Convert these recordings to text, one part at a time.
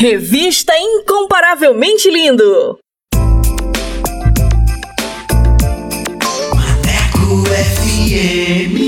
Revista Incomparavelmente Lindo. Maneco FM.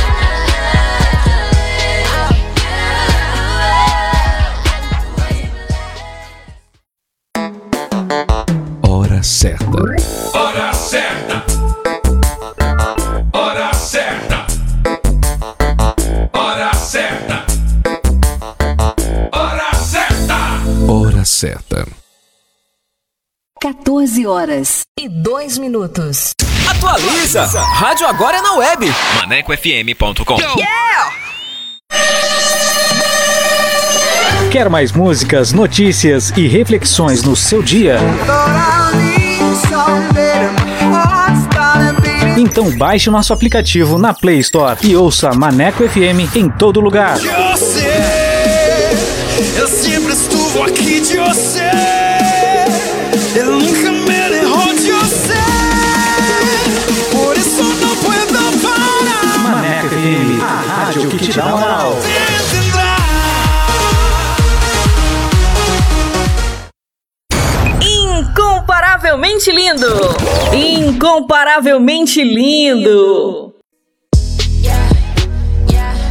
Hora certa. Hora certa. Hora certa. Hora certa. Hora certa. Hora certa. 14 horas. E dois minutos. Atualiza! Rádio agora é na web. ManecoFM.com Quer mais músicas, notícias e reflexões no seu dia? Então baixe o nosso aplicativo na Play Store e ouça Maneco FM em todo lugar. Você, eu sempre estuvo aqui de você. Eu nunca rádio que te dá moral. Incomparavelmente lindo! Incomparavelmente lindo!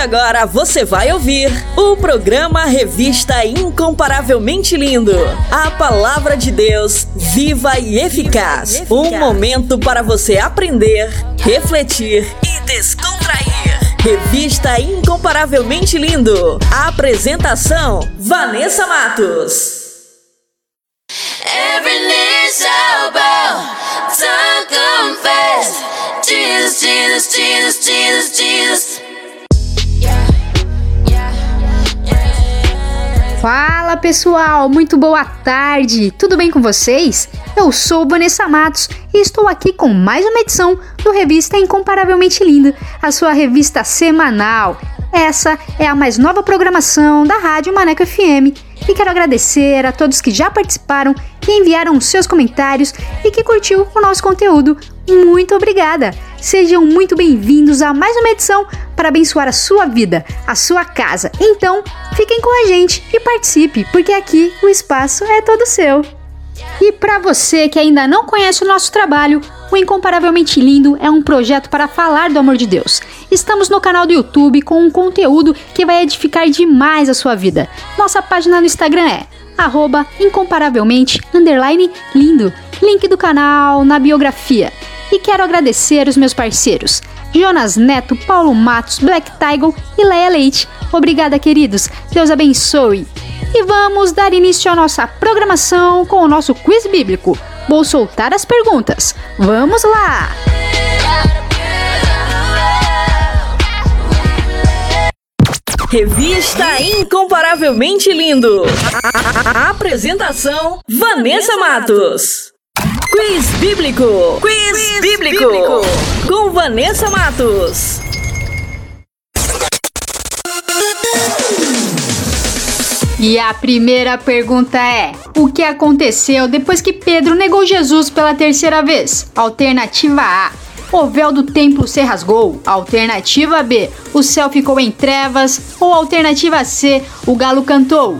Agora você vai ouvir o programa Revista Incomparavelmente Lindo. A palavra de Deus viva e eficaz. Um momento para você aprender, refletir e descontrair. Revista Incomparavelmente Lindo. Apresentação: Vanessa Matos. Every knee shall bow, tongue confess. Jesus, Jesus, Jesus, Jesus, Jesus. Fala pessoal, muito boa tarde, tudo bem com vocês? Eu sou Vanessa Matos e estou aqui com mais uma edição do Revista Incomparavelmente Lindo, a sua revista semanal. Essa é a mais nova programação da Rádio Maneco FM e quero agradecer a todos que já participaram, que enviaram seus comentários e que curtiu o nosso conteúdo. Muito obrigada! Sejam muito bem-vindos a mais uma edição para abençoar a sua vida, a sua casa. Então, fiquem com a gente e participe, porque aqui o espaço é todo seu. E para você que ainda não conhece o nosso trabalho, o Incomparavelmente Lindo é um projeto para falar do amor de Deus. Estamos no canal do YouTube com um conteúdo que vai edificar demais a sua vida. Nossa página no Instagram é incomparavelmente lindo. Link do canal na biografia. E quero agradecer os meus parceiros, Jonas Neto, Paulo Matos, Black Tiger e Leia Leite. Obrigada, queridos. Deus abençoe. E vamos dar início à nossa programação com o nosso quiz bíblico. Vou soltar as perguntas. Vamos lá! Revista Incomparavelmente Lindo. A apresentação: Vanessa Matos. Quiz Bíblico. Quiz, bíblico. bíblico. Com Vanessa Matos. E a primeira pergunta é: O que aconteceu depois que Pedro negou Jesus pela terceira vez? Alternativa A: o véu do templo se rasgou. Alternativa B, o céu ficou em trevas. Ou alternativa C, o galo cantou.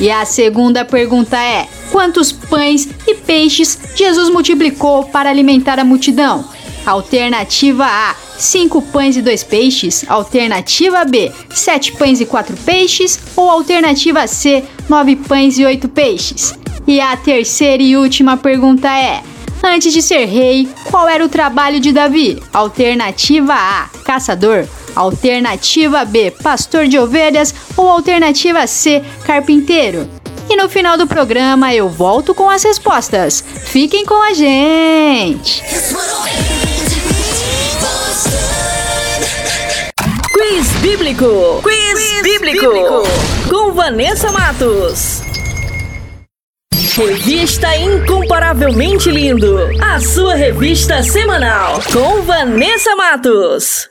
E a segunda pergunta é: quantos pães e peixes Jesus multiplicou para alimentar a multidão? Alternativa A: 5 pães e 2 peixes. Alternativa B: 7 pães e 4 peixes. Ou alternativa C: 9 pães e 8 peixes. E a terceira e última pergunta é: Antes de ser rei, qual era o trabalho de Davi? Alternativa A: caçador. Alternativa B: pastor de ovelhas. Ou alternativa C: carpinteiro. E no final do programa eu volto com as respostas. Fiquem com a gente! Quiz Bíblico! Quiz, Quiz bíblico. bíblico! Com Vanessa Matos. Revista Incomparavelmente Lindo, a sua revista semanal com Vanessa Matos.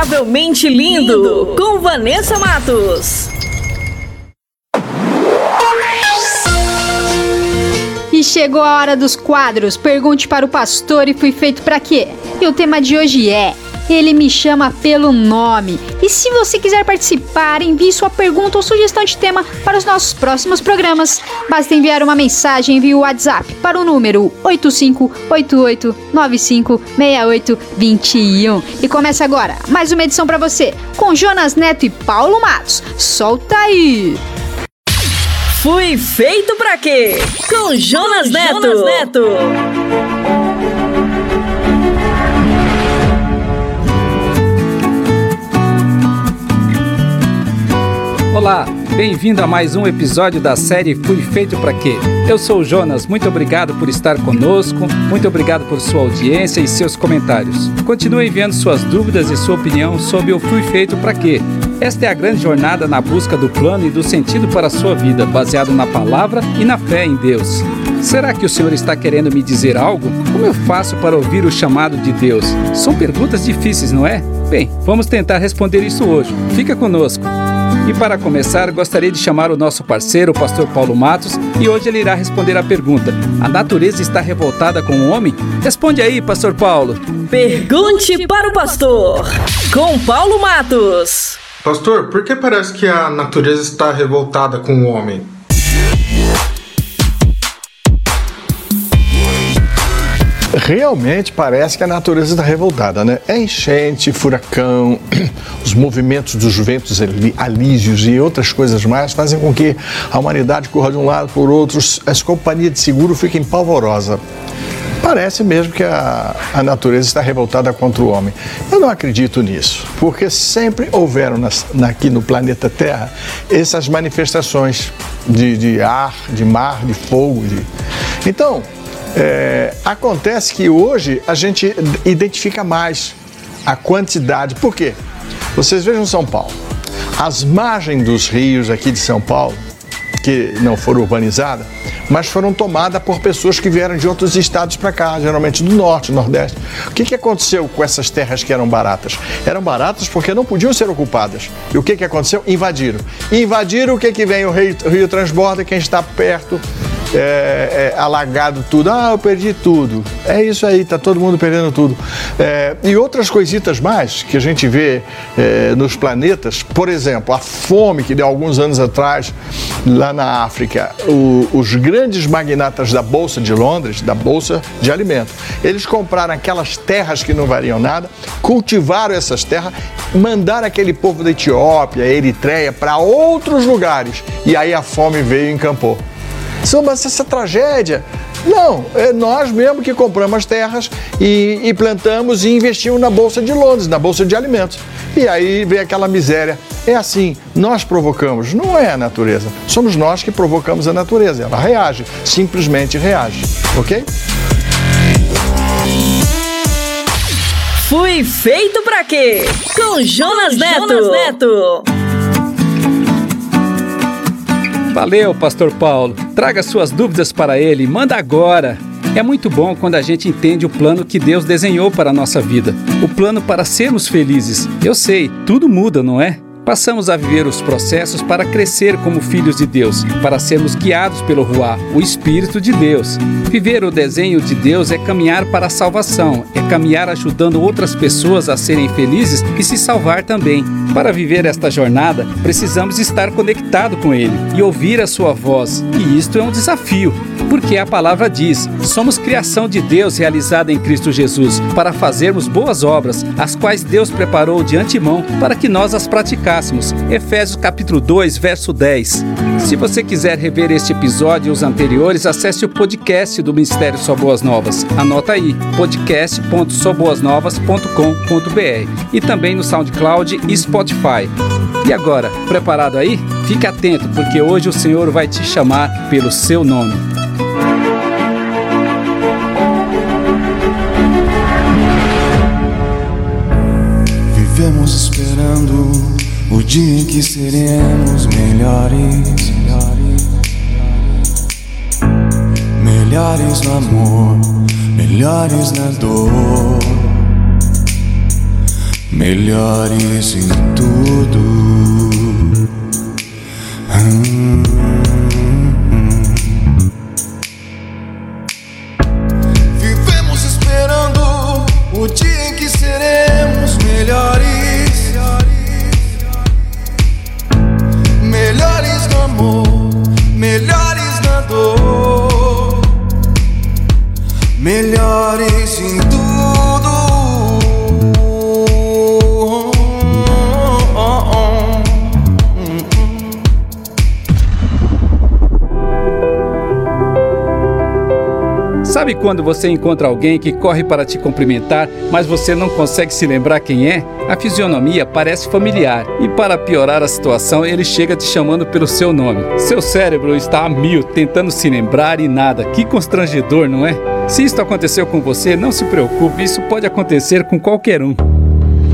Incomparavelmente Lindo, com Vanessa Matos. E chegou a hora dos quadros. Pergunte para o pastor e fui feito para quê? E o tema de hoje é ele me chama pelo nome. E se você quiser participar, envie sua pergunta ou sugestão de tema para os nossos próximos programas. Basta enviar uma mensagem via WhatsApp para o número 8588956821. E começa agora mais uma edição para você com Jonas Neto e Paulo Matos. Solta aí! Fui feito para quê? Com Jonas Neto. Jonas Neto. Olá, bem-vindo a mais um episódio da série Fui Feito para Quê? Eu sou o Jonas, muito obrigado por estar conosco, muito obrigado por sua audiência e seus comentários. Continue enviando suas dúvidas e sua opinião sobre o Fui Feito para Quê? Esta é a grande jornada na busca do plano e do sentido para a sua vida, baseado na palavra e na fé em Deus. Será que o Senhor está querendo me dizer algo? Como eu faço para ouvir o chamado de Deus? São perguntas difíceis, não é? Bem, vamos tentar responder isso hoje. Fica conosco. E para começar, gostaria de chamar o nosso parceiro, o pastor Paulo Matos, e hoje ele irá responder a pergunta: A natureza está revoltada com o homem? Responde aí, pastor Paulo. Pergunte para o pastor, com Paulo Matos. Pastor, por que parece que a natureza está revoltada com o homem? Realmente parece que a natureza está revoltada, né? É enchente, furacão, os movimentos dos ventos alísios e outras coisas mais fazem com que a humanidade corra de um lado por outro, as companhias de seguro fiquem pavorosa. Parece mesmo que a, a natureza está revoltada contra o homem. Eu não acredito nisso, porque sempre houveram nas, aqui no planeta Terra essas manifestações de, de ar, de mar, de fogo. De... Então, é, acontece que hoje a gente identifica mais a quantidade. Por quê? Vocês vejam São Paulo. As margens dos rios aqui de São Paulo, que não foram urbanizadas, mas foram tomadas por pessoas que vieram de outros estados para cá, geralmente do norte, nordeste. O que, que aconteceu com essas terras que eram baratas? Eram baratas porque não podiam ser ocupadas. E o que, que aconteceu? Invadiram. Invadiram, o que, que vem? O rio, o rio transborda, quem está perto é, é, alagado tudo. Ah, eu perdi tudo. É isso aí, tá todo mundo perdendo tudo. É, e outras coisitas mais que a gente vê é, nos planetas, por exemplo, a fome que deu alguns anos atrás lá na África, o, os grandes magnatas da Bolsa de Londres, da Bolsa de Alimentos, eles compraram aquelas terras que não variam nada, cultivaram essas terras, mandaram aquele povo da Etiópia, Eritreia, para outros lugares. E aí a fome veio e encampou. São, mas essa tragédia. Não, é nós mesmo que compramos as terras e, e, plantamos e investimos na Bolsa de Londres, na Bolsa de Alimentos. E aí vem aquela miséria. É assim, nós provocamos, não é a natureza. Somos nós que provocamos a natureza. Ela reage, simplesmente reage. Ok? Fui feito para quê? Com Jonas Neto. Jonas Neto. Valeu, Pastor Paulo. Traga suas dúvidas para ele, manda agora. É muito bom quando a gente entende o plano que Deus desenhou para a nossa vida, o plano para sermos felizes. Eu sei, tudo muda, não é? Passamos a viver os processos para crescer como filhos de Deus, para sermos guiados pelo Ruá, o Espírito de Deus. Viver o desenho de Deus é caminhar para a salvação, é caminhar ajudando outras pessoas a serem felizes e se salvar também. Para viver esta jornada, precisamos estar conectado com Ele e ouvir a Sua voz, e isto é um desafio, porque a palavra diz: somos criação de Deus realizada em Cristo Jesus, para fazermos boas obras, as quais Deus preparou de antemão para que nós as praticássemos. Efésios capítulo 2, verso 10. Se você quiser rever este episódio e os anteriores, acesse o podcast do Ministério Só Boas Novas. Anota aí, podcast.soboasnovas.com.br e também no SoundCloud e Spotify. E agora, preparado aí? Fique atento, porque hoje o Senhor vai te chamar pelo seu nome. O dia em que seremos melhores. Melhores no amor, melhores na dor. melhores em tudo. Vivemos esperando o dia em que seremos melhores. Melhores no amor, melhores na dor, melhores em tudo. Sabe quando você encontra alguém que corre para te cumprimentar, mas você não consegue se lembrar quem é? A fisionomia parece familiar e, para piorar a situação, ele chega te chamando pelo seu nome. Seu cérebro está a mil tentando se lembrar e nada. Que constrangedor, não é? Se isto aconteceu com você, não se preocupe, isso pode acontecer com qualquer um.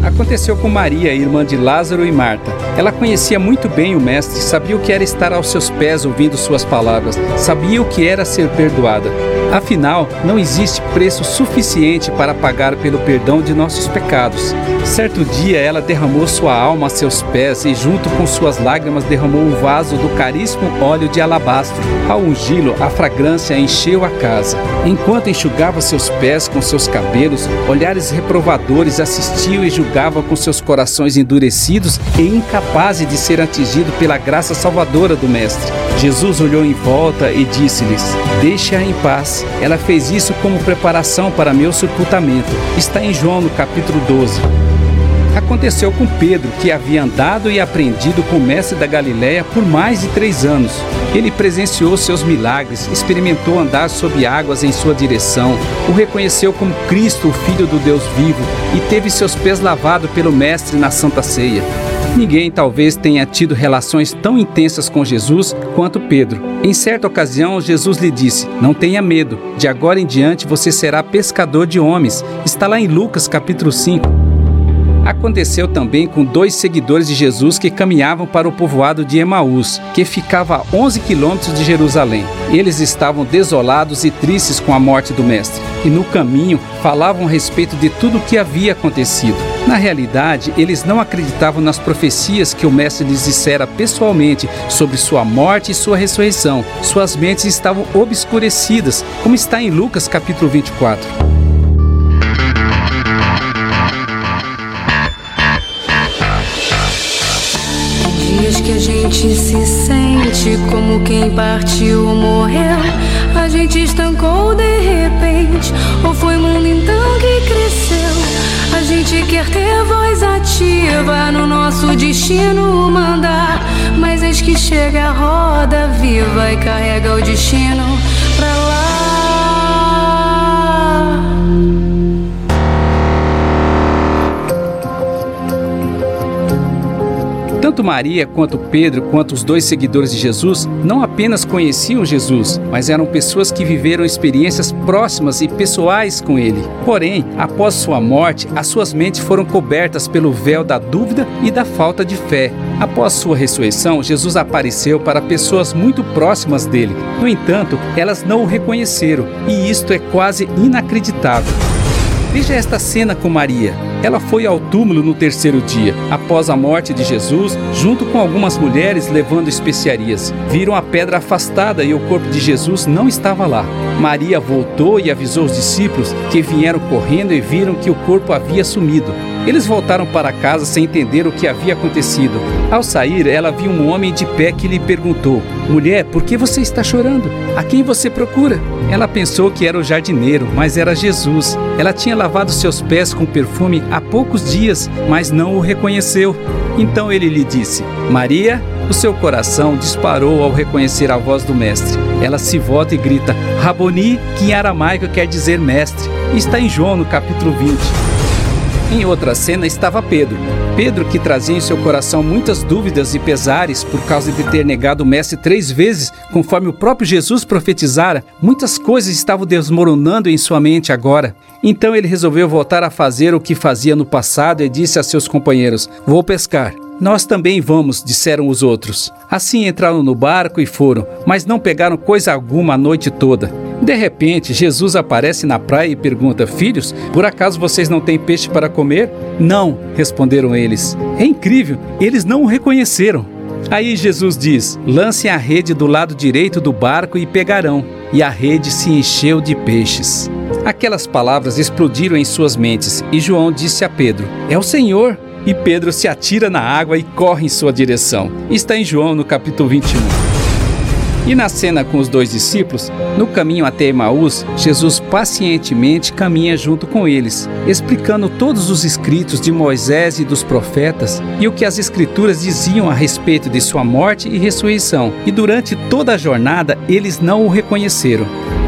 Aconteceu com Maria, irmã de Lázaro e Marta. Ela conhecia muito bem o Mestre, sabia o que era estar aos seus pés ouvindo suas palavras, sabia o que era ser perdoada. Afinal, não existe preço suficiente para pagar pelo perdão de nossos pecados. Certo dia ela derramou sua alma a seus pés e, junto com suas lágrimas, derramou o vaso do caríssimo óleo de alabastro. Ao ungí-lo, a fragrância encheu a casa. Enquanto enxugava seus pés com seus cabelos, olhares reprovadores assistiam e julgavam com seus corações endurecidos e incapazes de ser atingido pela graça salvadora do Mestre. Jesus olhou em volta e disse-lhes: Deixe-a em paz. Ela fez isso como preparação para meu sepultamento. Está em João no capítulo 12. Aconteceu com Pedro, que havia andado e aprendido com o mestre da Galiléia por mais de três anos. Ele presenciou seus milagres, experimentou andar sob águas em sua direção, o reconheceu como Cristo, o Filho do Deus vivo, e teve seus pés lavados pelo Mestre na Santa Ceia. Ninguém talvez tenha tido relações tão intensas com Jesus quanto Pedro. Em certa ocasião, Jesus lhe disse: Não tenha medo, de agora em diante você será pescador de homens. Está lá em Lucas capítulo 5. Aconteceu também com dois seguidores de Jesus que caminhavam para o povoado de Emaús, que ficava a 11 quilômetros de Jerusalém. Eles estavam desolados e tristes com a morte do Mestre, e no caminho falavam a respeito de tudo o que havia acontecido. Na realidade, eles não acreditavam nas profecias que o Mestre lhes dissera pessoalmente sobre sua morte e sua ressurreição. Suas mentes estavam obscurecidas, como está em Lucas capítulo 24. Gente se sente como quem partiu ou morreu. A gente estancou de repente, ou foi o mundo então que cresceu? A gente quer ter voz ativa no nosso destino mandar, mas eis que chega a roda viva e carrega o destino pra lá. Tanto Maria quanto Pedro, quanto os dois seguidores de Jesus, não apenas conheciam Jesus, mas eram pessoas que viveram experiências próximas e pessoais com ele. Porém, após sua morte, as suas mentes foram cobertas pelo véu da dúvida e da falta de fé. Após sua ressurreição, Jesus apareceu para pessoas muito próximas dele. No entanto, elas não o reconheceram, e isto é quase inacreditável. Veja esta cena com Maria. Ela foi ao túmulo no terceiro dia, após a morte de Jesus, junto com algumas mulheres levando especiarias. Viram a pedra afastada e o corpo de Jesus não estava lá. Maria voltou e avisou os discípulos que vieram correndo e viram que o corpo havia sumido. Eles voltaram para casa sem entender o que havia acontecido. Ao sair, ela viu um homem de pé que lhe perguntou: Mulher, por que você está chorando? A quem você procura? Ela pensou que era o jardineiro, mas era Jesus. Ela tinha lavado seus pés com perfume há poucos dias, mas não o reconheceu. Então ele lhe disse: Maria, o seu coração disparou ao reconhecer a voz do Mestre. Ela se volta e grita: Raboni, que em aramaico quer dizer mestre. Está em João, no capítulo 20. Em outra cena estava Pedro. Pedro, que trazia em seu coração muitas dúvidas e pesares por causa de ter negado o Mestre três vezes, conforme o próprio Jesus profetizara, muitas coisas estavam desmoronando em sua mente agora. Então ele resolveu voltar a fazer o que fazia no passado e disse a seus companheiros: Vou pescar. Nós também vamos, disseram os outros. Assim entraram no barco e foram, mas não pegaram coisa alguma a noite toda. De repente, Jesus aparece na praia e pergunta: Filhos, por acaso vocês não têm peixe para comer? Não, responderam eles. É incrível, eles não o reconheceram. Aí Jesus diz: Lancem a rede do lado direito do barco e pegarão. E a rede se encheu de peixes. Aquelas palavras explodiram em suas mentes e João disse a Pedro: É o Senhor. E Pedro se atira na água e corre em sua direção. Está em João no capítulo 21. E na cena com os dois discípulos, no caminho até Emaús, Jesus pacientemente caminha junto com eles, explicando todos os escritos de Moisés e dos profetas e o que as escrituras diziam a respeito de sua morte e ressurreição. E durante toda a jornada, eles não o reconheceram.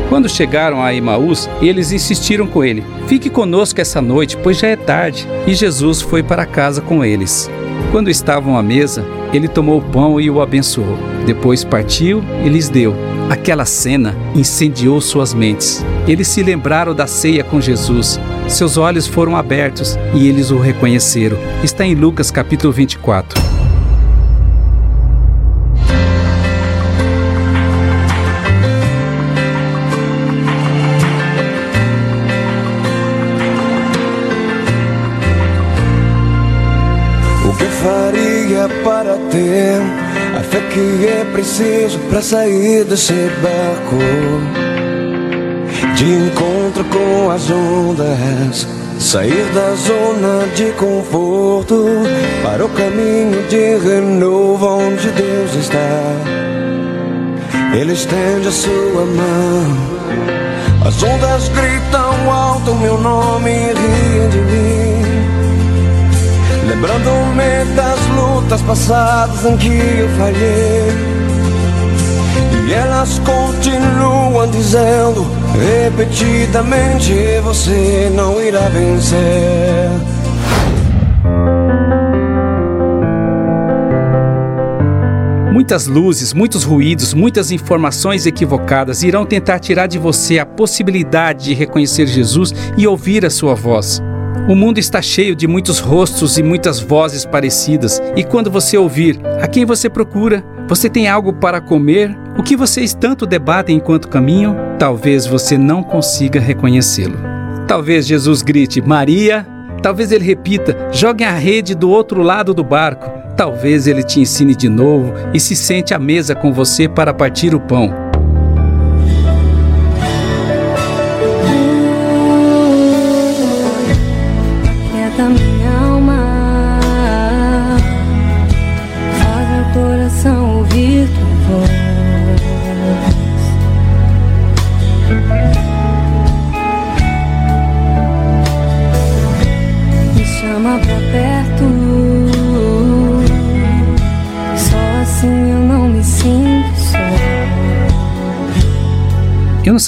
Quando chegaram a Emaús, eles insistiram com ele: Fique conosco essa noite, pois já é tarde. E Jesus foi para casa com eles. Quando estavam à mesa, ele tomou o pão e o abençoou. Depois partiu e lhes deu. Aquela cena incendiou suas mentes. Eles se lembraram da ceia com Jesus. Seus olhos foram abertos e eles o reconheceram. Está em Lucas capítulo 24. ter a fé que é preciso para sair desse barco de encontro com as ondas. Sair da zona de conforto para o caminho de renovo onde Deus está. Ele estende a sua mão. As ondas gritam alto meu nome e riem de mim. Lembrando-me das lutas passadas em que eu falhei E elas continuam dizendo repetidamente Você não irá vencer Muitas luzes, muitos ruídos, muitas informações equivocadas irão tentar tirar de você a possibilidade de reconhecer Jesus e ouvir a sua voz. O mundo está cheio de muitos rostos e muitas vozes parecidas, e quando você ouvir a quem você procura, você tem algo para comer, o que vocês tanto debatem enquanto caminham, talvez você não consiga reconhecê-lo. Talvez Jesus grite Maria, talvez ele repita jogue a rede do outro lado do barco, talvez ele te ensine de novo e se sente à mesa com você para partir o pão.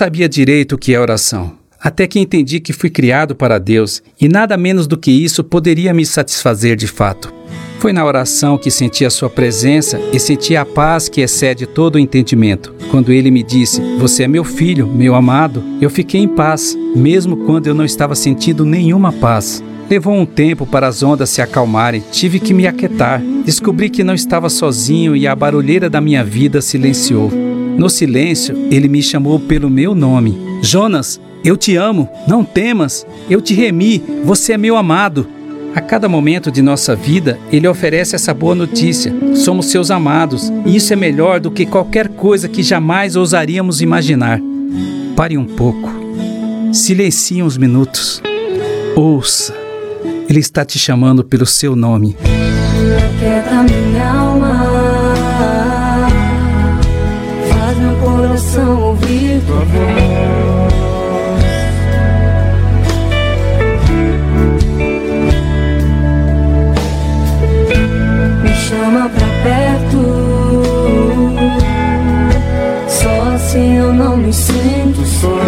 Sabia direito o que é oração, até que entendi que fui criado para Deus e nada menos do que isso poderia me satisfazer de fato. Foi na oração que senti a Sua presença e senti a paz que excede todo o entendimento. Quando Ele me disse: Você é meu filho, meu amado, eu fiquei em paz, mesmo quando eu não estava sentindo nenhuma paz. Levou um tempo para as ondas se acalmarem, tive que me aquietar. Descobri que não estava sozinho e a barulheira da minha vida silenciou. No silêncio, ele me chamou pelo meu nome. Jonas, eu te amo, não temas, eu te remi, você é meu amado. A cada momento de nossa vida, ele oferece essa boa notícia. Somos seus amados, e isso é melhor do que qualquer coisa que jamais ousaríamos imaginar. Pare um pouco. Silencie uns minutos. Ouça. Ele está te chamando pelo seu nome. Minha eu não me sinto só.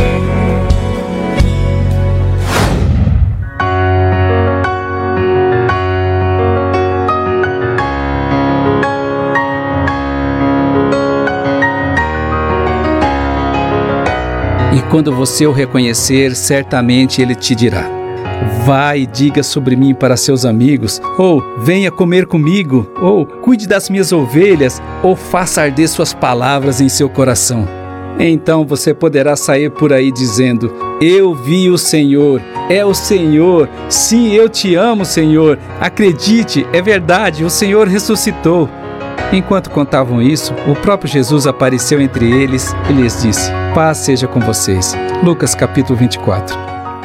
quando você o reconhecer, certamente ele te dirá: Vá e diga sobre mim para seus amigos, ou venha comer comigo, ou cuide das minhas ovelhas, ou faça arder suas palavras em seu coração. Então você poderá sair por aí dizendo: Eu vi o Senhor, é o Senhor, sim, eu te amo, Senhor. Acredite, é verdade, o Senhor ressuscitou. Enquanto contavam isso, o próprio Jesus apareceu entre eles e lhes disse: Paz seja com vocês. Lucas capítulo 24.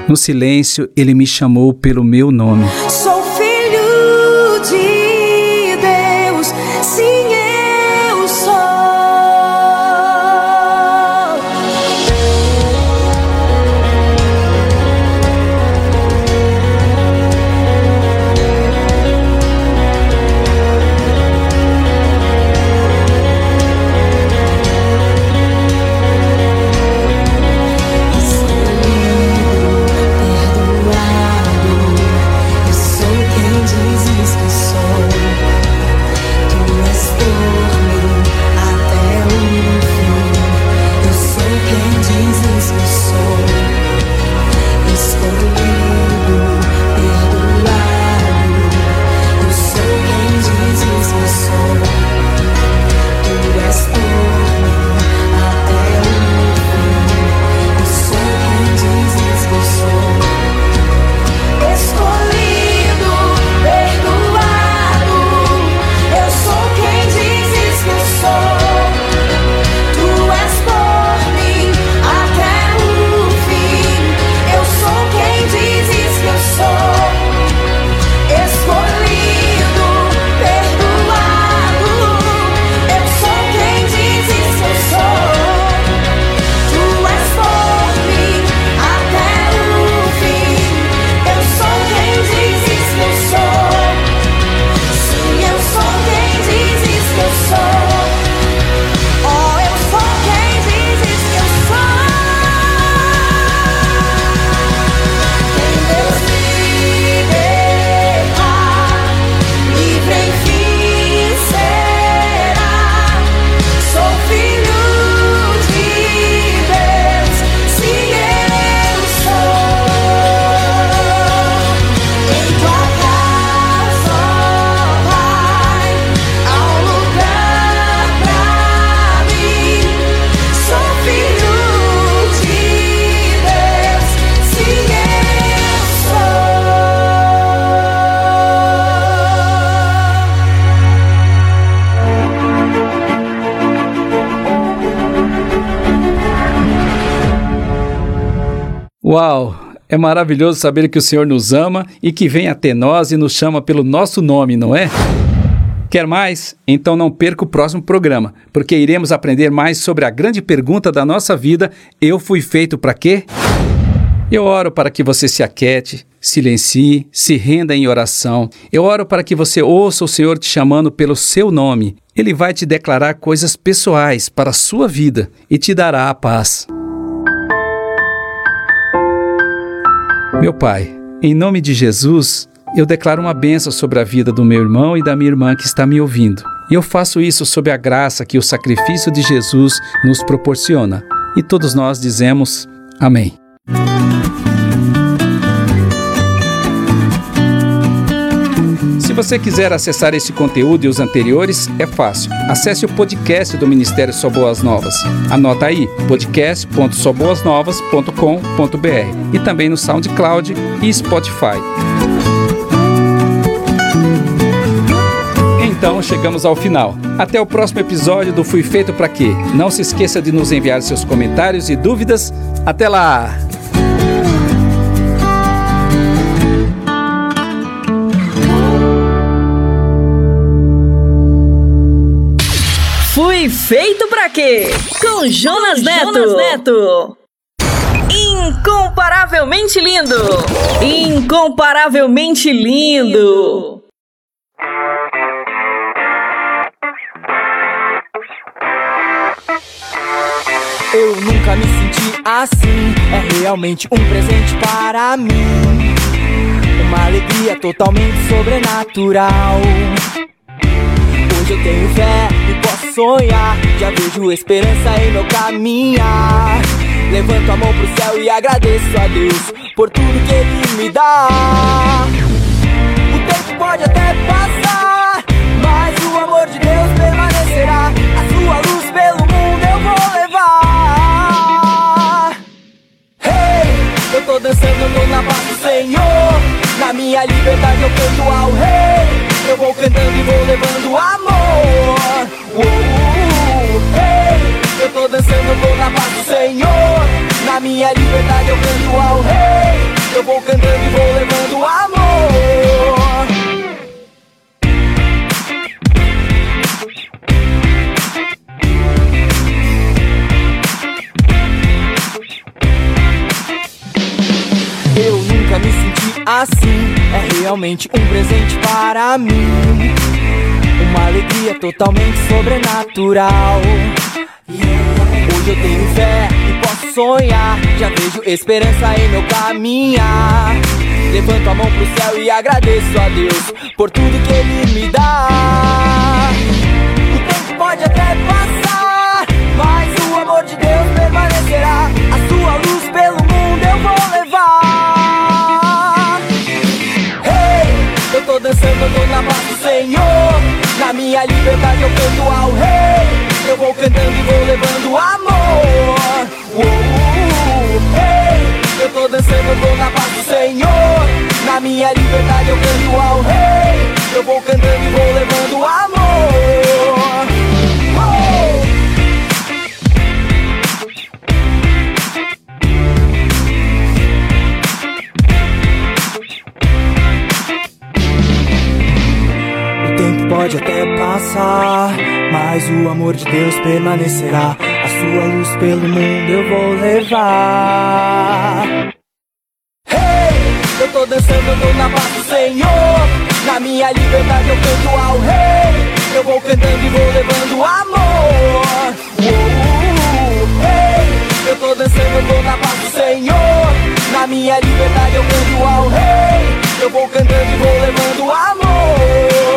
No silêncio, ele me chamou pelo meu nome. Sou É maravilhoso saber que o Senhor nos ama e que vem até nós e nos chama pelo nosso nome, não é? Quer mais? Então não perca o próximo programa, porque iremos aprender mais sobre a grande pergunta da nossa vida: eu fui feito para quê? Eu oro para que você se aquete, silencie, se renda em oração. Eu oro para que você ouça o Senhor te chamando pelo seu nome. Ele vai te declarar coisas pessoais para a sua vida e te dará a paz. Meu Pai, em nome de Jesus, eu declaro uma bênção sobre a vida do meu irmão e da minha irmã que está me ouvindo. E eu faço isso sob a graça que o sacrifício de Jesus nos proporciona. E todos nós dizemos amém. Você quiser acessar esse conteúdo e os anteriores, é fácil. Acesse o podcast do Ministério Só Boas Novas. Anota aí, podcast.soboasnovas.com.br e também no SoundCloud e Spotify. Então chegamos ao final. Até o próximo episódio do Fui Feito Pra Quê. Não se esqueça de nos enviar seus comentários e dúvidas. Até lá! Feito pra quê? Com Jonas Neto. Jonas Neto. Incomparavelmente lindo. Incomparavelmente lindo. Eu nunca me senti assim. É realmente um presente para mim. Uma alegria totalmente sobrenatural. Tenho fé e posso sonhar. Já vejo esperança em meu caminhar. Levanto a mão pro céu e agradeço a Deus por tudo que Ele me dá. O tempo pode até passar, mas o amor de Deus permanecerá. A sua luz pelo mundo eu vou levar. Hey, eu tô dançando no na paz do Senhor. Na minha liberdade eu canto ao Rei. Eu vou cantando e vou levando amor. Uh, uh, hey. Eu tô dançando, tô na paz do Senhor. Na minha liberdade eu canto ao Rei. Eu vou cantando e vou levando amor. Assim. É realmente um presente para mim. Uma alegria totalmente sobrenatural. Hoje eu tenho fé e posso sonhar. Já vejo esperança em meu caminhar. Levanto a mão pro céu e agradeço a Deus por tudo que Ele me dá. Senhor. Na minha liberdade eu canto ao Rei. Eu vou cantando e vou levando amor. Uh, uh, hey, eu tô dançando, eu tô na paz do Senhor. Na minha liberdade eu canto ao Rei. Eu vou cantando e vou levando amor. Pode até passar, mas o amor de Deus permanecerá. A sua luz pelo mundo eu vou levar. Hey, eu tô dançando, eu tô na paz do Senhor. Na minha liberdade eu canto ao Rei. Eu vou cantando e vou levando amor. Uh, hey, eu tô dançando, eu tô na paz do Senhor. Na minha liberdade eu canto ao Rei. Eu vou cantando e vou levando amor.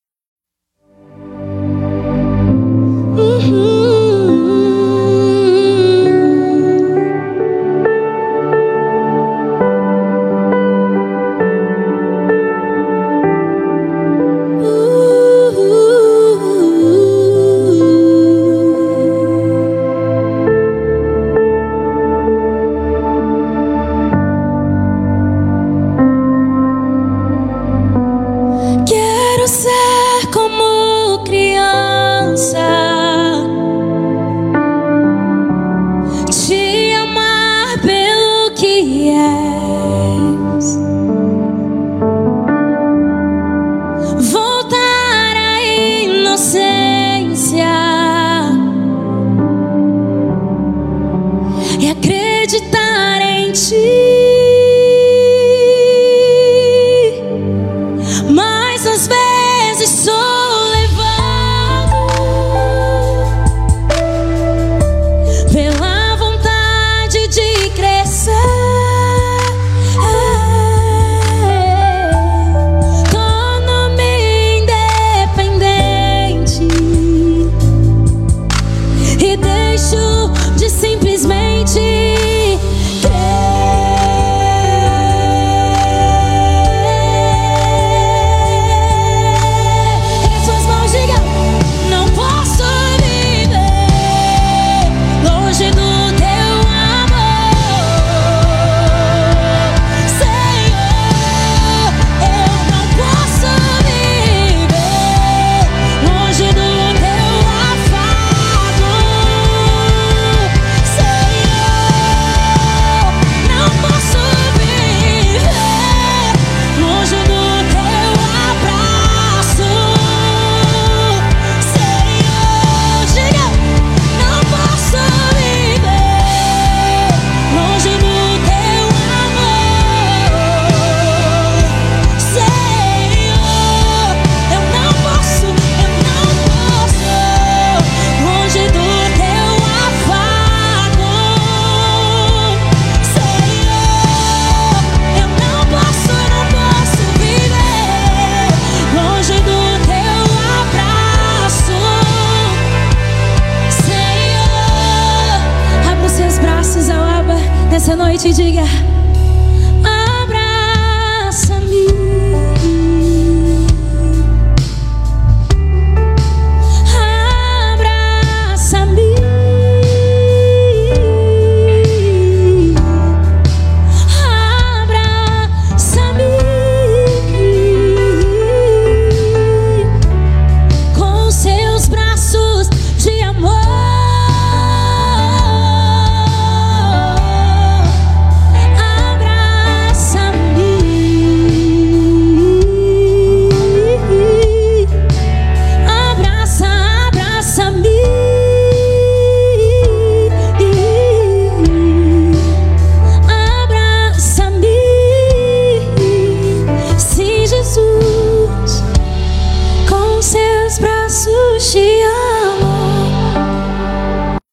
te amo.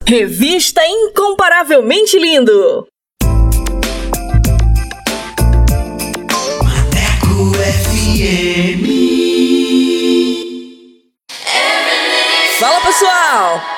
Revista incomparavelmente lindo. Mateco FM. Fala pessoal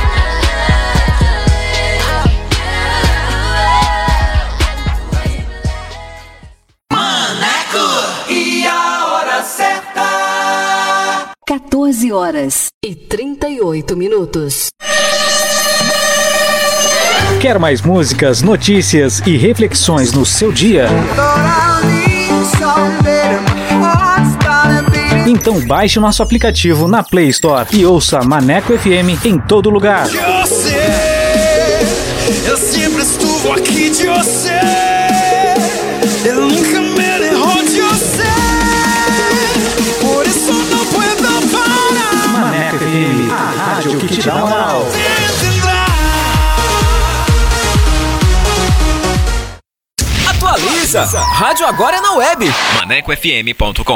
Maneco e a hora certa. 14 horas e 38 minutos. Quer mais músicas, notícias e reflexões no seu dia? Então baixe o nosso aplicativo na Play Store e ouça Maneco FM em todo lugar. Você, eu sempre estuvo aqui de você. Eu nunca me errou de você. Por isso não puedo parar. Maneco FM, a rádio que te dá moral. Atualiza! Rádio agora é na web. ManecoFM.com.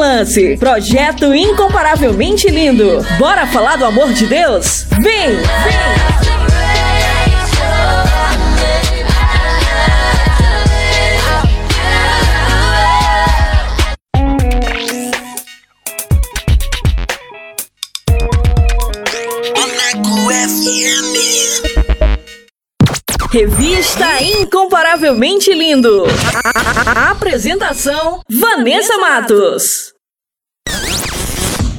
lance. Projeto Incomparavelmente Lindo. Bora falar do amor de Deus? Vem! Maneco Revista Incomparavelmente Lindo. Apresentação: Vanessa Matos.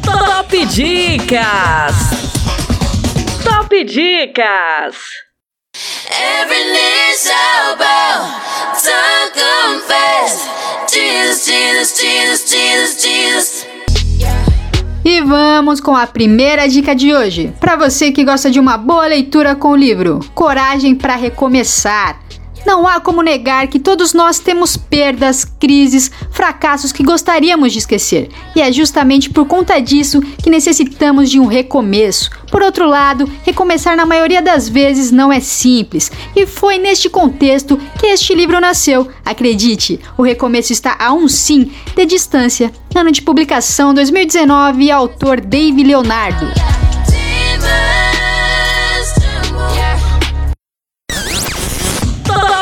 Top Dicas. Top Dicas. Every knee shall bow, tongue confess. Jesus, Jesus, Jesus, Jesus, Jesus. E vamos com a primeira dica de hoje. Para você que gosta de uma boa leitura com o livro Coragem para Recomeçar. Não há como negar que todos nós temos perdas, crises, fracassos que gostaríamos de esquecer. E é justamente por conta disso que necessitamos de um recomeço. Por outro lado, recomeçar na maioria das vezes não é simples. E foi neste contexto que este livro nasceu. Acredite, o recomeço está a um sim de distância. Ano de publicação 2019, autor Dave Leonardo.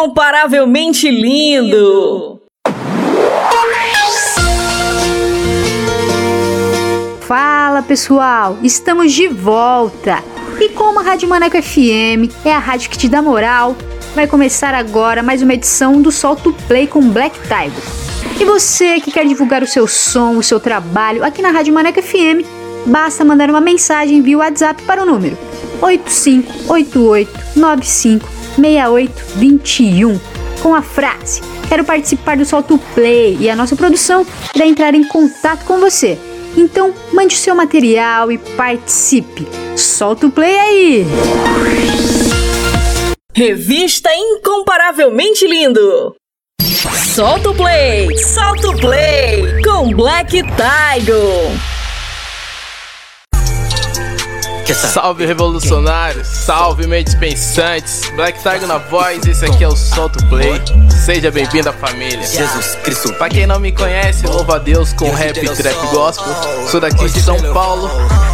Incomparavelmente lindo! Fala pessoal, estamos de volta! E como a Rádio Maneco FM é a rádio que te dá moral, vai começar agora mais uma edição do Solto Play com Black Tiger. E você que quer divulgar o seu som, o seu trabalho aqui na Rádio Maneco FM, basta mandar uma mensagem via WhatsApp para o número 8588956821 com a frase Quero participar do Solto Play e a nossa produção irá entrar em contato com você. Então, mande o seu material e participe. Solta o play aí! Revista Incomparavelmente Lindo! Solta o play! Solta o play! Com Black Tiger! Salve revolucionários, salve mentes pensantes, Black Tiger na voz, esse aqui é o Solto Play. Seja bem-vindo à família. Jesus Cristo. Pra quem não me conhece, louva a Deus com rap e trap gospel. Sou daqui de São Paulo,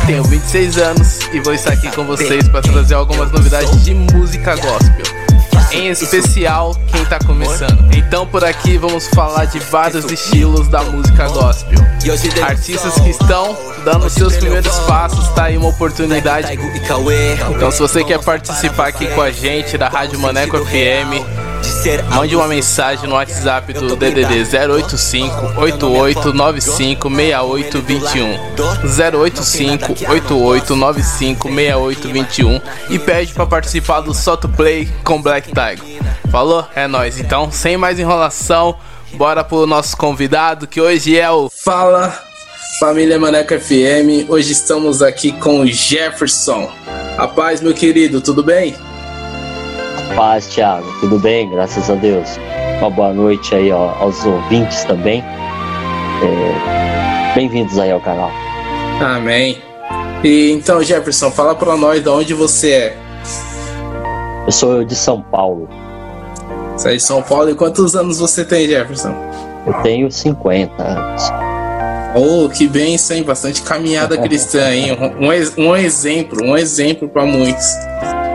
tenho 26 anos e vou estar aqui com vocês para trazer algumas novidades de música gospel. Em especial quem tá começando. Então por aqui vamos falar de vários estilos da música gospel. Artistas que estão dando seus primeiros passos, tá aí uma oportunidade. Então se você quer participar aqui com a gente da Rádio Maneco FM, mande uma mensagem no WhatsApp do DDD 085 8895 6821 085 8895 6821 e pede para participar do Soto Play com Black Tiger. Falou? É nóis. Então, sem mais enrolação, bora pro nosso convidado que hoje é o Fala Família Maneco FM. Hoje estamos aqui com o Jefferson. Rapaz, meu querido, tudo bem? Paz, Thiago. Tudo bem? Graças a Deus. Uma boa noite aí ó, aos ouvintes também. É, Bem-vindos aí ao canal. Amém. E então, Jefferson, fala pra nós de onde você é. Eu sou de São Paulo. Você é de São Paulo e quantos anos você tem, Jefferson? Eu tenho 50 anos. Oh, que bênção, hein? Bastante caminhada cristã, hein? Um, um exemplo, um exemplo para muitos.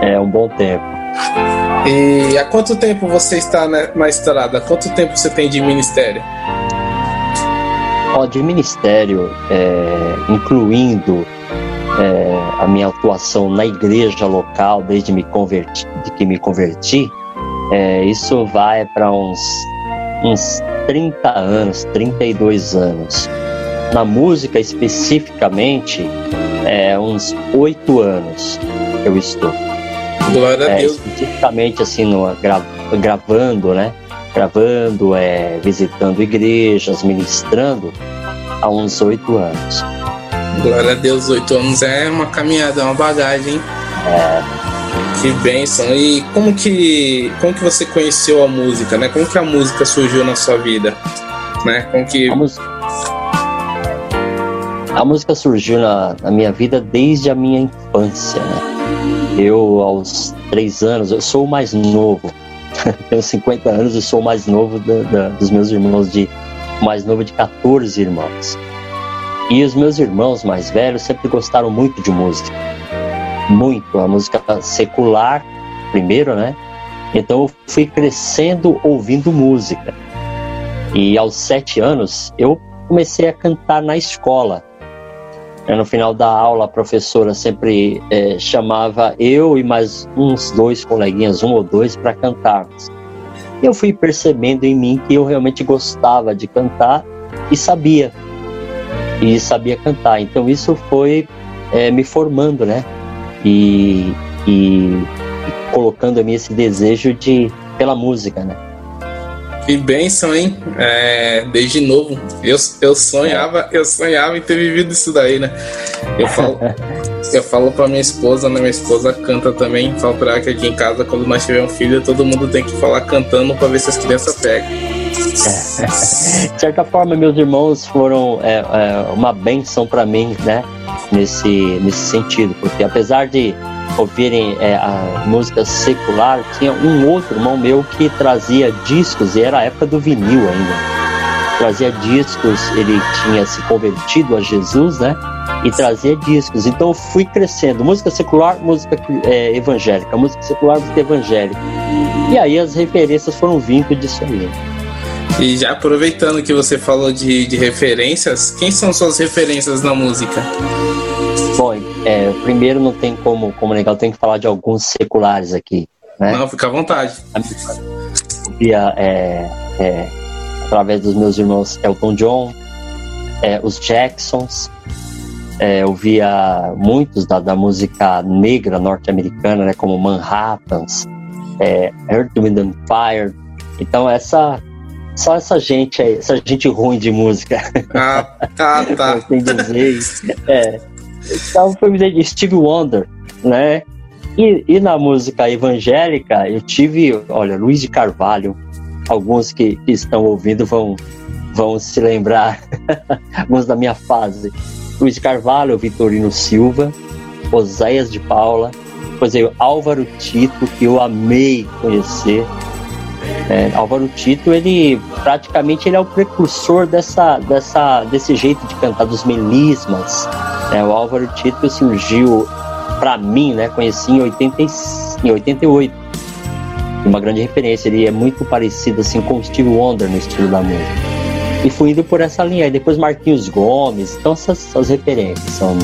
É um bom tempo. E há quanto tempo você está na, na estrada? Há quanto tempo você tem de ministério? Ó, de ministério, é, incluindo é, a minha atuação na igreja local desde me converti, de que me converti, é, isso vai para uns, uns 30 anos, 32 anos. Na música especificamente, é uns 8 anos eu estou. Glória é, a Deus. Especificamente assim, no, gra, gravando, né? Gravando, é, visitando igrejas, ministrando há uns oito anos. Glória a Deus, oito anos é uma caminhada, é uma bagagem. É. Que bênção. E como que, como que você conheceu a música, né? Como que a música surgiu na sua vida? Né? Como que... A música, a música surgiu na, na minha vida desde a minha infância, né? Eu, aos três anos, eu sou o mais novo. Tenho 50 anos e sou o mais novo da, da, dos meus irmãos, de mais novo de 14 irmãos. E os meus irmãos mais velhos sempre gostaram muito de música. Muito. A música secular, primeiro, né? Então eu fui crescendo ouvindo música. E aos sete anos eu comecei a cantar na escola. No final da aula, a professora sempre é, chamava eu e mais uns dois coleguinhas, um ou dois, para cantarmos. Eu fui percebendo em mim que eu realmente gostava de cantar e sabia. E sabia cantar. Então isso foi é, me formando, né? E, e, e colocando em mim esse desejo de pela música, né? Que bênção, hein? É, desde novo. Eu, eu sonhava, eu sonhava em ter vivido isso daí, né? Eu falo, eu falo pra minha esposa, né? Minha esposa canta também. Falo pra ela que aqui em casa, quando nós tivermos um filho, todo mundo tem que falar cantando pra ver se as crianças pegam. de certa forma, meus irmãos foram é, é, uma bênção para mim, né? Nesse, nesse sentido, porque apesar de ouvirem é, a música secular, tinha um outro irmão meu que trazia discos, e era a época do vinil ainda. Trazia discos, ele tinha se convertido a Jesus, né? E trazia discos. Então eu fui crescendo. Música secular, música é, evangélica. Música secular, música evangélica. E aí as referências foram vindo disso aí. E já aproveitando que você falou de, de referências, quem são suas referências na música? Bom, é, primeiro não tem como, como eu tenho que falar de alguns seculares aqui. Né? Não, fica à vontade. Via, é, é, através dos meus irmãos Elton John, é, os Jacksons, é, eu via muitos da, da música negra norte-americana, né, como Manhattans, é, Earth, Wind and Fire. Então essa só essa gente aí, essa gente ruim de música. Ah, tá, tá. Tem dizer. É. Então de Steve Wonder, né? E, e, na música evangélica eu tive, olha, Luiz de Carvalho. Alguns que, que estão ouvindo vão, vão se lembrar, alguns da minha fase. Luiz de Carvalho, Vitorino Silva, Oséias de Paula, depois eu Álvaro Tito, que eu amei conhecer. É, Álvaro Tito, ele praticamente ele é o precursor dessa, dessa, desse jeito de cantar dos melismas. É, o Álvaro Tito surgiu para mim, né? Conheci em, 80, em 88. Uma grande referência. Ele é muito parecido assim com o Steve Wonder no estilo da música. E fui indo por essa linha. E depois Marquinhos Gomes. Então essas, essas referências são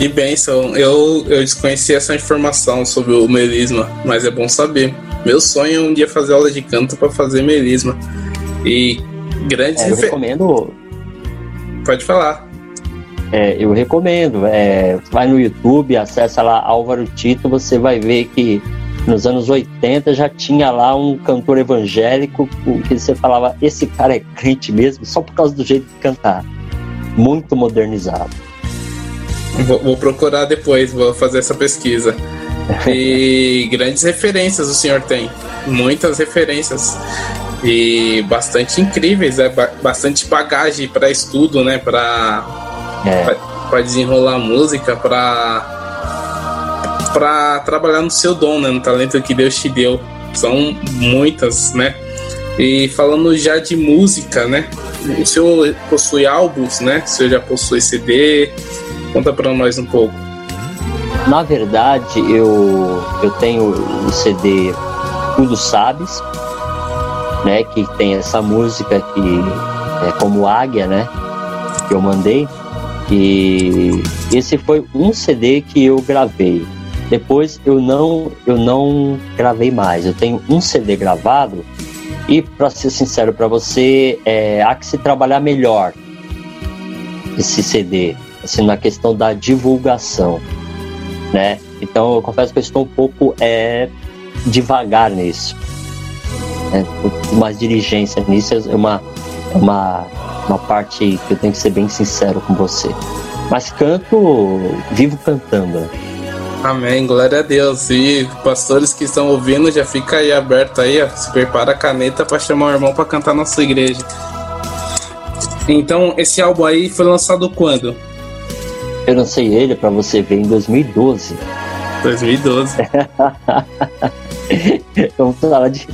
que bênção. Eu, eu desconhecia essa informação sobre o melisma, mas é bom saber. Meu sonho é um dia fazer aula de canto para fazer melisma. E grandes é, Eu recomendo. Pode falar. É, eu recomendo. É, vai no YouTube, acessa lá Álvaro Tito, você vai ver que nos anos 80 já tinha lá um cantor evangélico que você falava, esse cara é crente mesmo, só por causa do jeito de cantar. Muito modernizado. Vou, vou, procurar depois, vou fazer essa pesquisa. E grandes referências o senhor tem, muitas referências e bastante incríveis, é bastante bagagem para estudo, né? Para é. desenrolar música, para para trabalhar no seu dom, né? No talento que Deus te deu. São muitas, né? E falando já de música, né? O senhor possui álbuns, né? O senhor já possui CD, Conta para nós um pouco. Na verdade, eu, eu tenho o CD Tudo Sabes, né? Que tem essa música que é como Águia, né? Que eu mandei. E esse foi um CD que eu gravei. Depois eu não eu não gravei mais. Eu tenho um CD gravado E para ser sincero para você, é, há que se trabalhar melhor esse CD, assim, na questão da divulgação, né? Então eu confesso que eu estou um pouco é, devagar nisso, né? mais diligência nisso é uma, uma, uma parte que eu tenho que ser bem sincero com você. Mas canto, vivo cantando. Amém, glória a Deus. E pastores que estão ouvindo, já fica aí aberto aí, ó, se prepara a caneta para chamar o irmão para cantar na sua igreja. Então, esse álbum aí foi lançado quando? Eu lancei ele para você ver em 2012. 2012. Vamos falar de,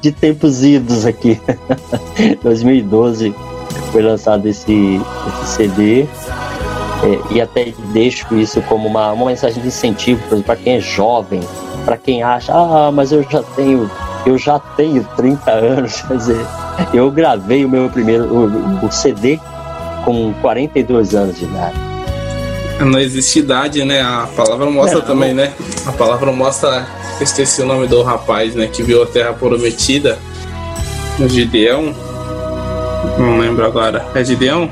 de tempos idos aqui. 2012 foi lançado esse, esse CD. É, e até deixo isso como uma, uma mensagem de incentivo para quem é jovem, para quem acha, ah, mas eu já tenho, eu já tenho 30 anos, quer dizer, eu gravei o meu primeiro o, o CD com 42 anos de idade. Não existe idade, né? A palavra mostra é, também, né? A palavra mostra, esqueci o nome do rapaz, né? Que viu a Terra Prometida, o Gideão. Não lembro agora. É Gideão?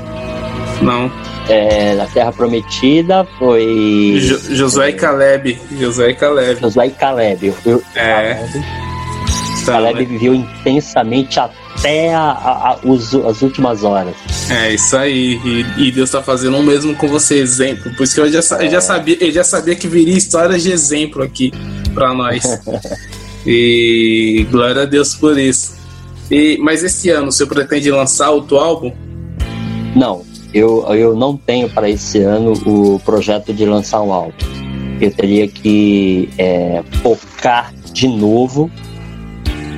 Não é, da Terra Prometida foi. Jo Josué e Caleb. Josué e Caleb. Josué e Caleb. Eu, é. Caleb, então, Caleb né? viveu intensamente até a, a, os, as últimas horas. É, isso aí. E, e Deus está fazendo o mesmo com você, exemplo. Por isso que eu já, é. eu já, sabia, eu já sabia que viria histórias de exemplo aqui para nós. e glória a Deus por isso. E, mas esse ano, você pretende lançar outro álbum? Não, eu, eu não tenho para esse ano o projeto de lançar um álbum. Eu teria que é, focar de novo,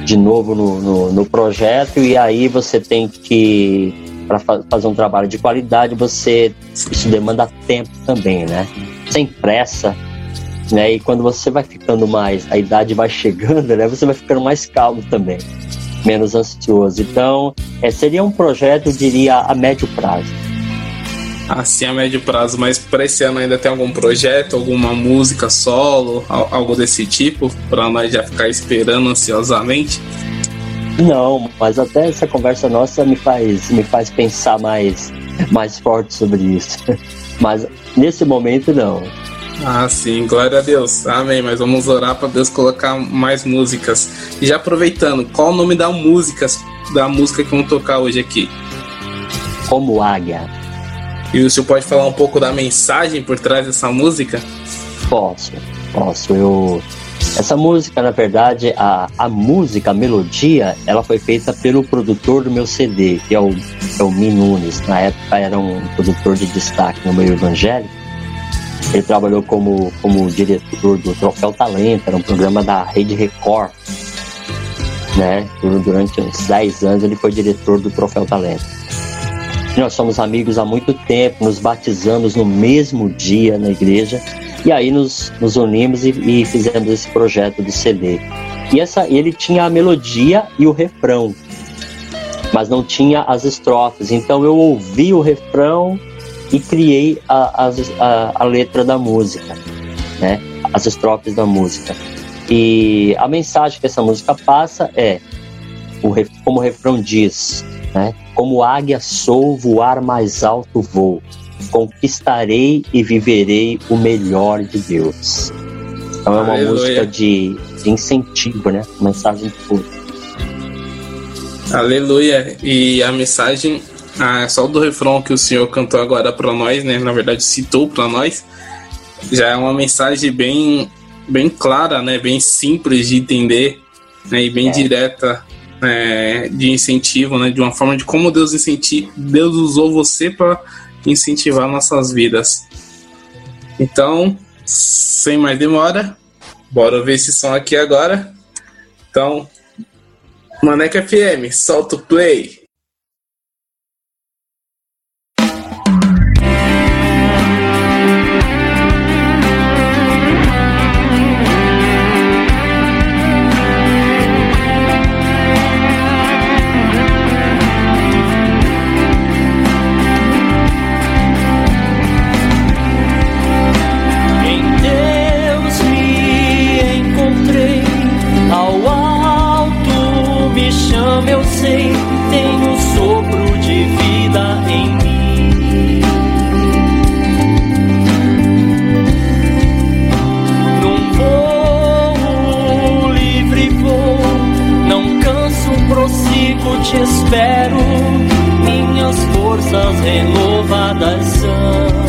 de novo no, no, no projeto, e aí você tem que, para fazer um trabalho de qualidade, você isso demanda tempo também, né? Sem pressa, né? E quando você vai ficando mais, a idade vai chegando, né? Você vai ficando mais calmo também, menos ansioso. Então, é, seria um projeto, eu diria, a médio prazo assim a médio prazo, mas para esse ano ainda tem algum projeto, alguma música solo, algo desse tipo, para nós já ficar esperando ansiosamente? Não, mas até essa conversa nossa me faz, me faz pensar mais, mais forte sobre isso. Mas nesse momento não. Ah, sim, glória a Deus. Amém. Mas vamos orar para Deus colocar mais músicas. E já aproveitando, qual o nome da música, da música que vamos tocar hoje aqui? Como Águia. E o senhor pode falar um pouco da mensagem por trás dessa música? Posso, posso. Eu essa música, na verdade, a, a música, a melodia, ela foi feita pelo produtor do meu CD, que é o, é o Min Nunes. Na época era um produtor de destaque no meio evangélico. Ele trabalhou como, como diretor do Troféu Talento, era um programa da Rede Record. Né? Durante uns 10 anos ele foi diretor do Troféu Talento. Nós somos amigos há muito tempo, nos batizamos no mesmo dia na igreja e aí nos, nos unimos e, e fizemos esse projeto do CD. E essa, ele tinha a melodia e o refrão, mas não tinha as estrofes. Então eu ouvi o refrão e criei a, a, a letra da música, né? as estrofes da música. E a mensagem que essa música passa é, o, como o refrão diz, né? Como águia sou, voar mais alto vou. Conquistarei e viverei o melhor de Deus. Então é uma Aleluia. música de, de, incentivo, né? Mensagem de força. Aleluia. E a mensagem, ah, só do refrão que o senhor cantou agora para nós, né? Na verdade, citou para nós, já é uma mensagem bem, bem clara, né? Bem simples de entender, né? E bem é. direta é, de incentivo, né? De uma forma de como Deus Deus usou você para incentivar nossas vidas. Então, sem mais demora, bora ver esse som aqui agora. Então, Maneca FM, solta o play. espero, minhas forças renovadas são.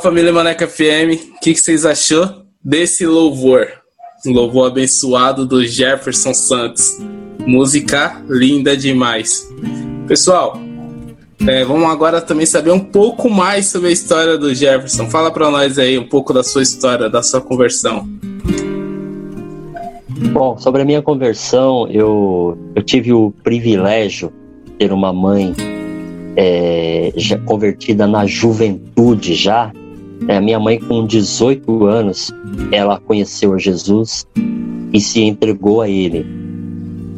família Maneca FM, o que, que, vocês achou desse louvor? Um louvor abençoado do Jefferson Santos. Música linda demais. Pessoal, é, vamos agora também saber um pouco mais sobre a história do Jefferson. Fala para nós aí um pouco da sua história, da sua conversão. Bom, sobre a minha conversão, eu, eu tive o privilégio de ter uma mãe é, já convertida na juventude já, é, minha mãe, com 18 anos, ela conheceu a Jesus e se entregou a Ele.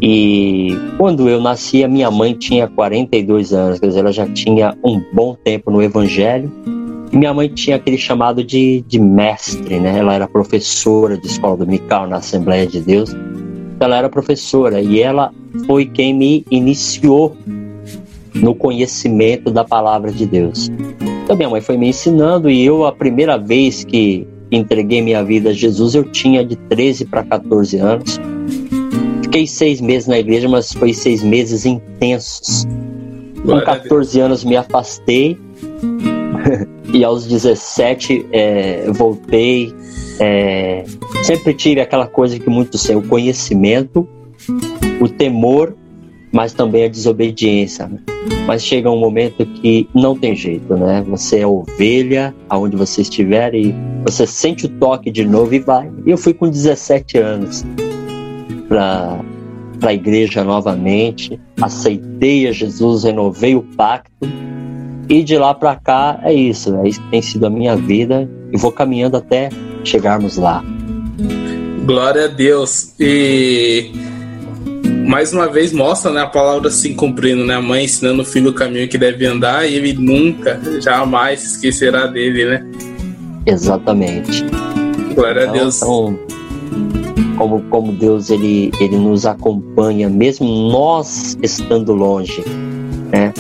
E quando eu nasci, a minha mãe tinha 42 anos, quer dizer, ela já tinha um bom tempo no Evangelho. E minha mãe tinha aquele chamado de, de mestre, né? Ela era professora de escola dominical na Assembleia de Deus. Ela era professora e ela foi quem me iniciou no conhecimento da palavra de Deus. Então minha mãe foi me ensinando e eu a primeira vez que entreguei minha vida a Jesus eu tinha de 13 para 14 anos. Fiquei seis meses na igreja, mas foi seis meses intensos. Com 14 anos me afastei e aos 17 é, voltei. É, sempre tive aquela coisa que muitos têm, o conhecimento, o temor mas também a desobediência. Né? Mas chega um momento que não tem jeito, né? Você é ovelha aonde você estiver e você sente o toque de novo e vai. E eu fui com 17 anos para a igreja novamente, aceitei a Jesus, renovei o pacto e de lá para cá é isso, é isso que tem sido a minha vida e vou caminhando até chegarmos lá. Glória a Deus. E mais uma vez mostra né, a palavra se cumprindo, né? A mãe ensinando o filho o caminho que deve andar e ele nunca, jamais esquecerá dele, né? Exatamente. Glória então, a Deus. Então, como, como Deus ele, ele nos acompanha, mesmo nós estando longe, né?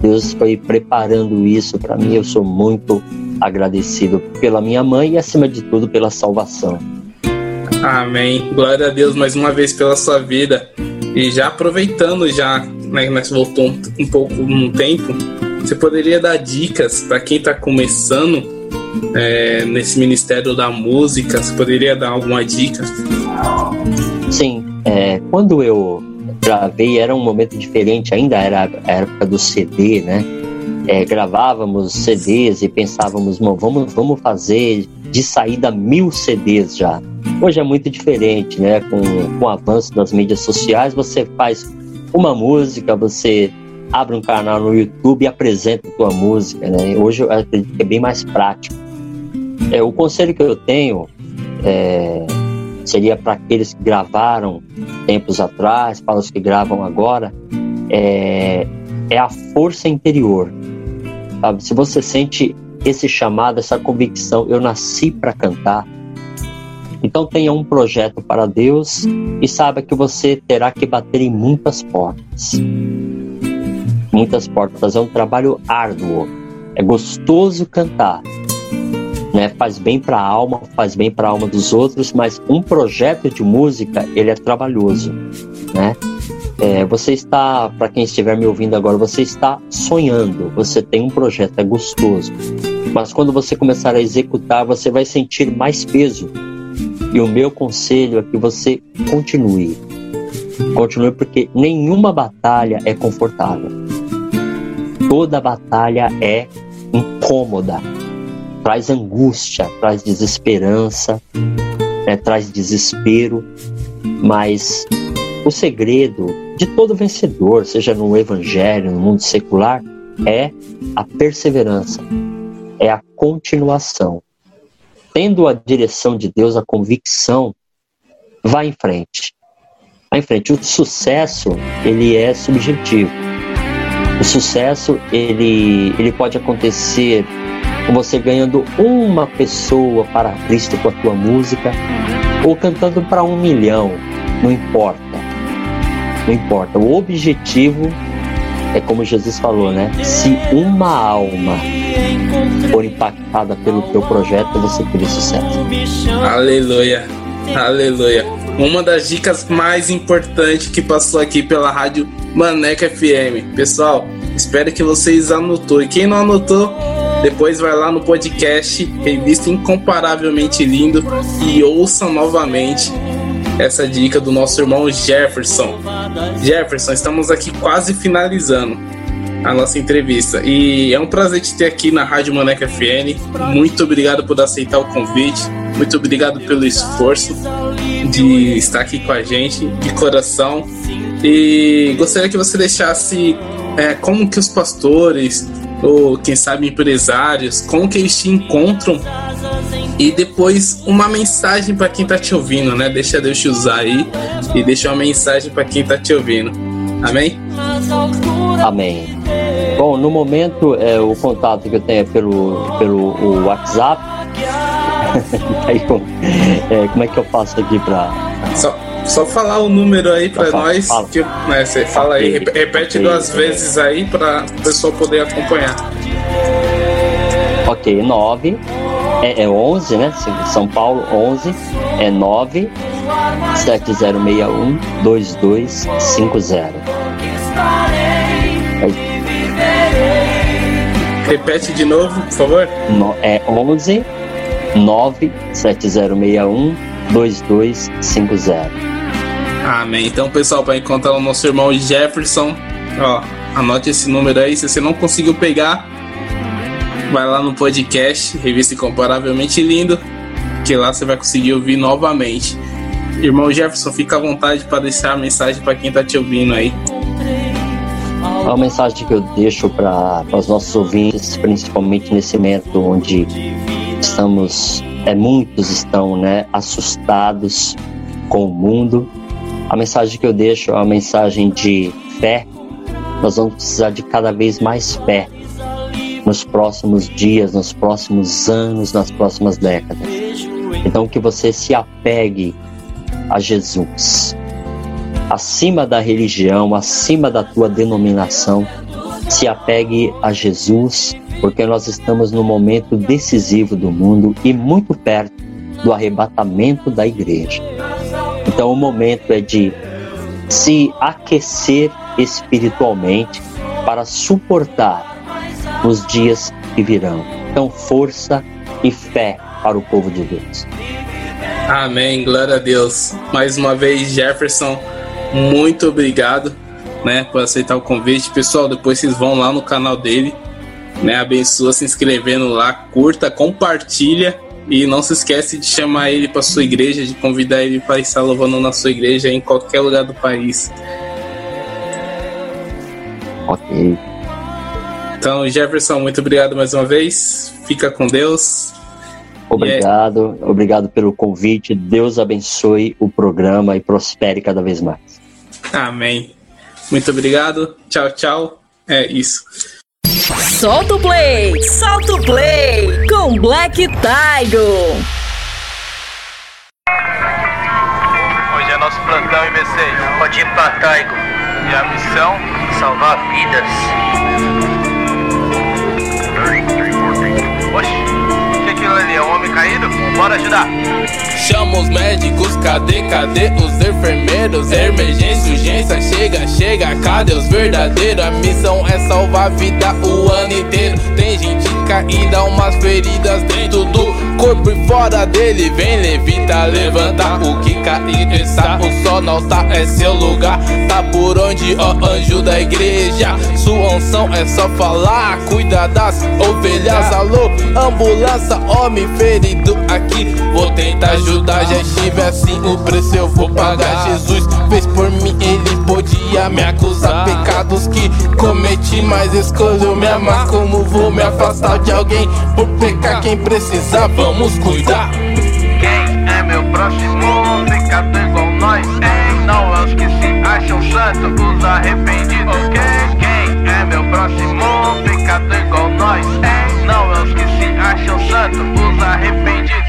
Deus foi preparando isso para mim. Eu sou muito agradecido pela minha mãe e, acima de tudo, pela salvação. Amém. Glória a Deus mais uma vez pela sua vida. E já aproveitando, já, né, nós voltou um, um pouco no tempo, você poderia dar dicas para quem está começando é, nesse ministério da música? Você poderia dar alguma dica? Sim. É, quando eu gravei, era um momento diferente, ainda era a época do CD, né? É, gravávamos CDs e pensávamos, vamos, vamos fazer de saída mil CDs já. Hoje é muito diferente, né? Com, com o avanço das mídias sociais, você faz uma música, você abre um canal no YouTube e apresenta a tua música, né? Hoje eu acredito que é bem mais prático. É, o conselho que eu tenho é, seria para aqueles que gravaram tempos atrás, para os que gravam agora, é, é a força interior. Sabe? Se você sente esse chamado, essa convicção, eu nasci para cantar. Então tenha um projeto para Deus e saiba que você terá que bater em muitas portas. Muitas portas é um trabalho árduo. É gostoso cantar, né? Faz bem para a alma, faz bem para a alma dos outros, mas um projeto de música ele é trabalhoso, né? É, você está, para quem estiver me ouvindo agora, você está sonhando, você tem um projeto, é gostoso. Mas quando você começar a executar, você vai sentir mais peso. E o meu conselho é que você continue. Continue porque nenhuma batalha é confortável. Toda batalha é incômoda. Traz angústia, traz desesperança, né, traz desespero. Mas o segredo de todo vencedor, seja no evangelho, no mundo secular, é a perseverança, é a continuação. Tendo a direção de Deus, a convicção, vá em frente. Vá em frente. O sucesso, ele é subjetivo. O sucesso, ele, ele pode acontecer com você ganhando uma pessoa para Cristo com a tua música, ou cantando para um milhão, não importa. Não importa. O objetivo é como Jesus falou, né? Se uma alma for impactada pelo teu projeto, você terá sucesso. Aleluia. Aleluia. Uma das dicas mais importantes que passou aqui pela rádio Maneca FM. Pessoal, espero que vocês anotou. E quem não anotou, depois vai lá no podcast Revista Incomparavelmente Lindo e ouça novamente essa dica do nosso irmão Jefferson. Jefferson, estamos aqui quase finalizando a nossa entrevista e é um prazer te ter aqui na Rádio Maneca FN. Muito obrigado por aceitar o convite, muito obrigado pelo esforço de estar aqui com a gente, de coração. E gostaria que você deixasse é, como que os pastores ou quem sabe empresários, como que eles te encontram e depois uma mensagem para quem tá te ouvindo, né? Deixa Deus te usar aí e deixa uma mensagem para quem tá te ouvindo. Amém? Amém. Bom, no momento é, o contato que eu tenho é pelo, pelo o WhatsApp. aí, é, como é que eu faço aqui para só, só falar o número aí para nós. Fala. Que, né, você fala aí, repete duas vezes aí para o pessoal poder acompanhar. Ok, 9 é, é 11, né? São Paulo 11 é 9 7061 2250. Repete de novo, por favor. No, é 11 9 7061 2250. Amém. Então, pessoal, para encontrar o nosso irmão Jefferson, ó, anote esse número aí. Se você não conseguiu pegar, vai lá no podcast, Revista Incomparavelmente Lindo, que lá você vai conseguir ouvir novamente. Irmão Jefferson, fica à vontade para deixar a mensagem para quem está te ouvindo aí. A mensagem que eu deixo para os nossos ouvintes, principalmente nesse momento onde estamos, é, muitos estão né, assustados com o mundo. A mensagem que eu deixo é uma mensagem de fé. Nós vamos precisar de cada vez mais fé nos próximos dias, nos próximos anos, nas próximas décadas. Então, que você se apegue a Jesus. Acima da religião, acima da tua denominação, se apegue a Jesus, porque nós estamos no momento decisivo do mundo e muito perto do arrebatamento da igreja. Então, o momento é de se aquecer espiritualmente para suportar nos dias que virão. Então, força e fé para o povo de Deus. Amém, glória a Deus. Mais uma vez, Jefferson, muito obrigado, né, por aceitar o convite. Pessoal, depois vocês vão lá no canal dele, né, abençoa se inscrevendo lá, curta, compartilha e não se esquece de chamar ele para sua igreja, de convidar ele para estar louvando na sua igreja em qualquer lugar do país. Ok. Então, Jefferson, muito obrigado mais uma vez. Fica com Deus. Obrigado, é... obrigado pelo convite. Deus abençoe o programa e prospere cada vez mais. Amém. Muito obrigado. Tchau, tchau. É isso. Solta o play! Solta o play! Com Black Tiger! Hoje é nosso plantão em B6. Pode ir pra Taigo. E a missão? Salvar vidas. Bora ajudar! Chama os médicos, cadê, cadê os enfermeiros? Emergência, urgência, chega, chega, cadê os verdadeiros? A missão é salvar vida o ano inteiro. Tem gente caída, umas feridas dentro do corpo e fora dele. Vem, levita, levanta o que cair está. O sol não tá, é seu lugar. Tá por onde, ó, anjo da igreja. Sua unção é só falar. Cuida das ovelhas, alô, ambulância, homem ferido aqui. Vou tentar ajudar, já estive assim. O preço eu vou pagar. Jesus fez por mim, ele podia me acusar. Pecados que cometi, mas escolheu me amar. Como vou me afastar de alguém por pecar? Quem precisar, vamos cuidar. Quem é meu próximo? Pecador igual nós, hein? Não é os que se acham santos, os arrependidos. Quem? É meu próximo? Pecador igual nós, hein? Não é os que se acham santos, os arrependidos.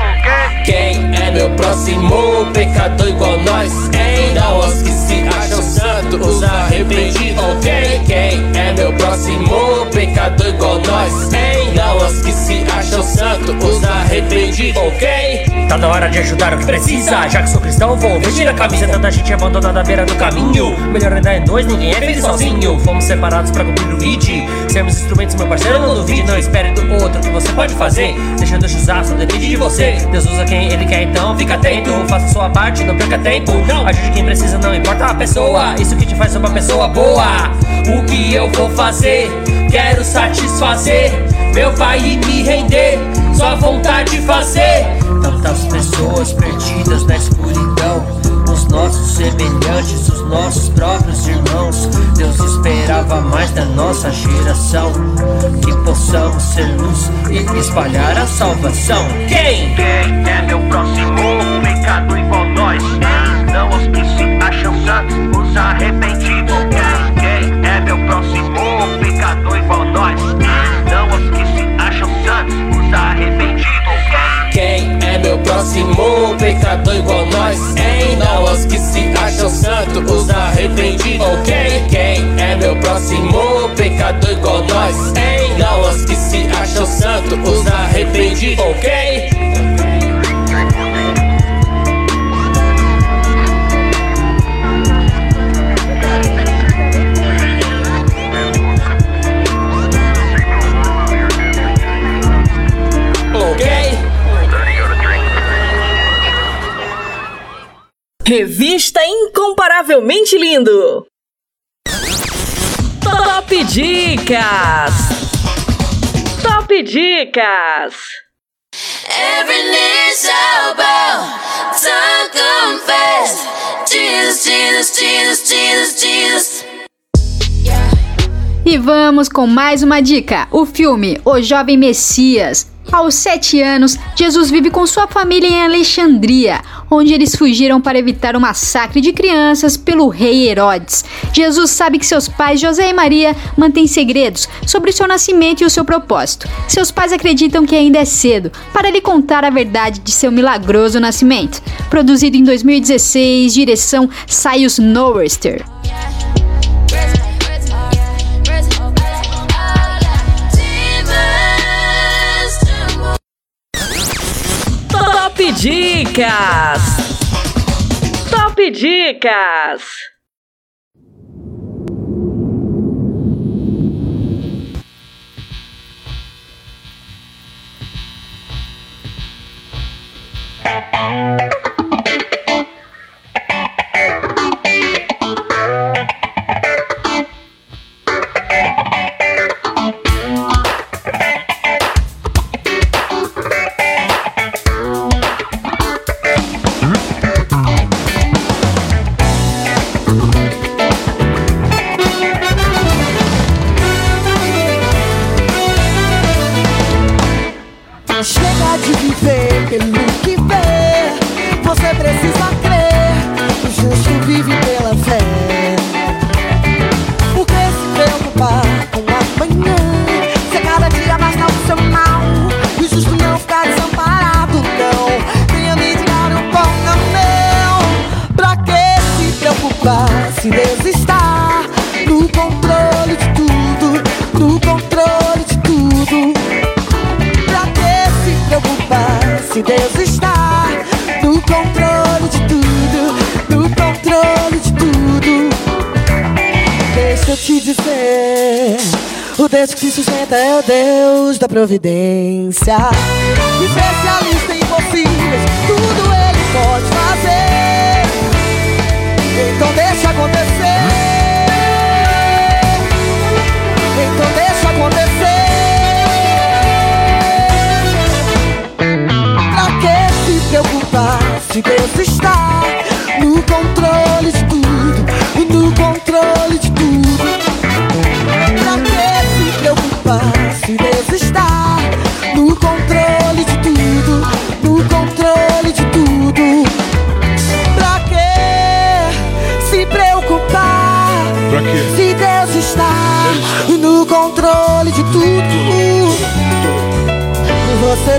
Quem é meu próximo? Pecador igual nós, hein? Não os que se acham santos, os arrependidos. Ok? Quem é meu próximo? Pecador igual nós, hein? Não os que se acham santos, os arrependidos. Ok? Tá na hora de ajudar o que precisa. Já que sou cristão, vou vestir a camisa. Tanta gente abandonada à beira do caminho. Melhor ainda é dois, ninguém é feliz sozinho. Fomos separados pra cumprir o ID. Sermos instrumentos, meu parceiro, não duvide. Não espere do outro que você pode fazer. Deixa Deus usar, só depende de você. Deus usa quem ele quer, então fica atento. Faça sua parte, não perca tempo. Ajude quem precisa, não importa a pessoa. Isso que te faz uma pessoa boa. O que eu vou fazer? Quero satisfazer meu pai e me render. Sua vontade de fazer. Tantas pessoas perdidas na escuridão. Nos nossos semelhantes, os nossos próprios irmãos. Deus esperava mais da nossa geração. Que possamos ser luz e espalhar a salvação. Quem? Quem é meu próximo pecado igual nós? Não os que se acham santos, os arrependidos. Quem? Quem é meu próximo pecado igual nós? Não os que se acham santos, os arrependidos. Quem é meu próximo pecador igual nós? Hein? Não os que se acham santos, os arrependidos. Ok? Quem é meu próximo pecador igual nós? Hein? Não os que se acham santos, os arrependidos. Ok? Revista Incomparavelmente Lindo. Top Dicas. Top Dicas. Every knee shall bow, tongue confess. Jesus, Jesus, Jesus, Jesus, Jesus. E vamos com mais uma dica: o filme O Jovem Messias. Aos sete anos, Jesus vive com sua família em Alexandria, onde eles fugiram para evitar o massacre de crianças pelo rei Herodes. Jesus sabe que seus pais, José e Maria, mantêm segredos sobre seu nascimento e o seu propósito. Seus pais acreditam que ainda é cedo para lhe contar a verdade de seu milagroso nascimento. Produzido em 2016, direção Saius Norwester. Dicas. Top Dicas. Se sustenta é o Deus da providência, especialista em impossíveis, tudo Ele pode fazer. Então deixa acontecer. Então deixa acontecer. Pra que se preocupar se Deus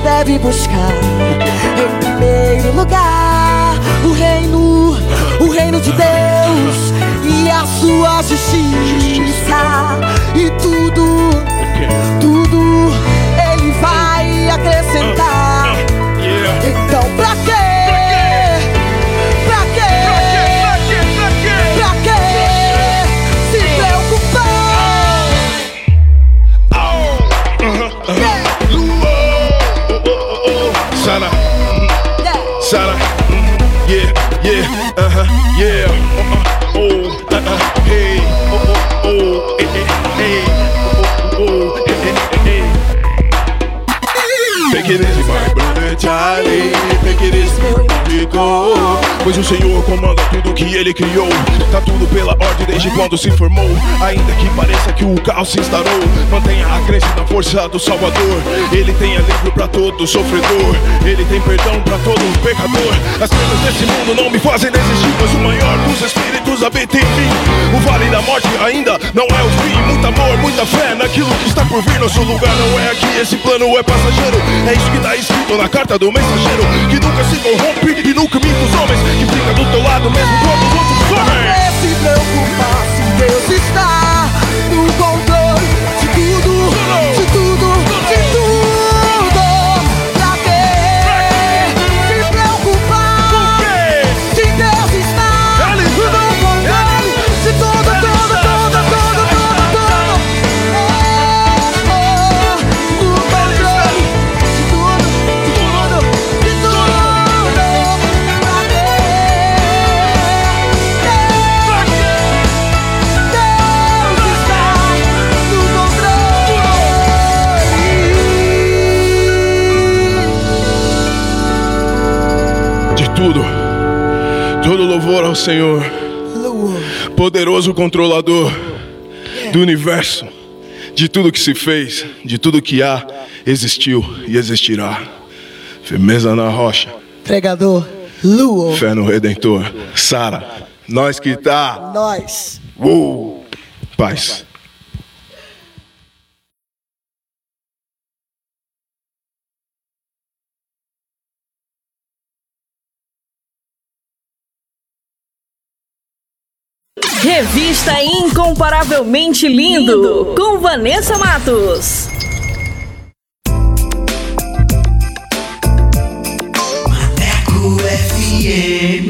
Você deve buscar em primeiro lugar o reino, o reino de Deus e a sua justiça e tudo, tudo Ele vai acrescentar. Então yeah. Uh-uh. Oh, uh uh, hey. Oh, oh, oh, eh, eh, hey. Oh, oh, oh, eh, eh, eh, hey. Take it easy, my bullet. Charlie, take it easy, Pois o Senhor comanda tudo que Ele criou. Tá tudo pela ordem desde quando se formou. Ainda que pareça que o caos se instaurou, mantenha a crença na força do Salvador. Ele tem alívio pra todo sofredor. Ele tem perdão pra todo pecador. As penas desse mundo não me fazem desistir, pois o maior dos espíritos habita em mim. O vale da morte ainda não é o fim. Muito amor, muita fé naquilo que está por vir. Nosso lugar não é aqui, esse plano é passageiro. É isso que tá escrito na carta do mensageiro. Que nunca se corrompe e nunca minta os homens. Que fica do teu lado mesmo quando os outros ao Senhor, poderoso controlador do universo, de tudo que se fez, de tudo que há, existiu e existirá. Firmeza na rocha, Pregador, Luo, fé no Redentor. Sara, nós que tá. nós. Uou, paz. Revista Incomparavelmente Lindo, com Vanessa Matos. Maneco FM.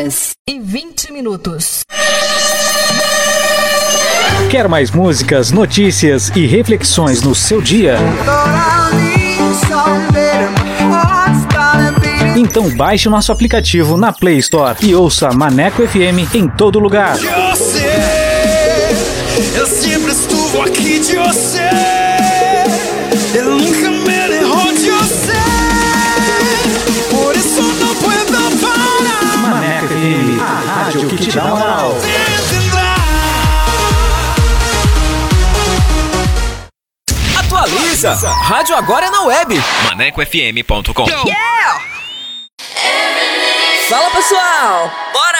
Horas e 20 minutos. Quer mais músicas, notícias e reflexões no seu dia? Então baixe o nosso aplicativo na Play Store e ouça Maneco FM em todo lugar. Você, eu sempre estuvo aqui de você. Moral. Atualiza! Rádio agora é na web. ManecoFM.com Fala pessoal, bora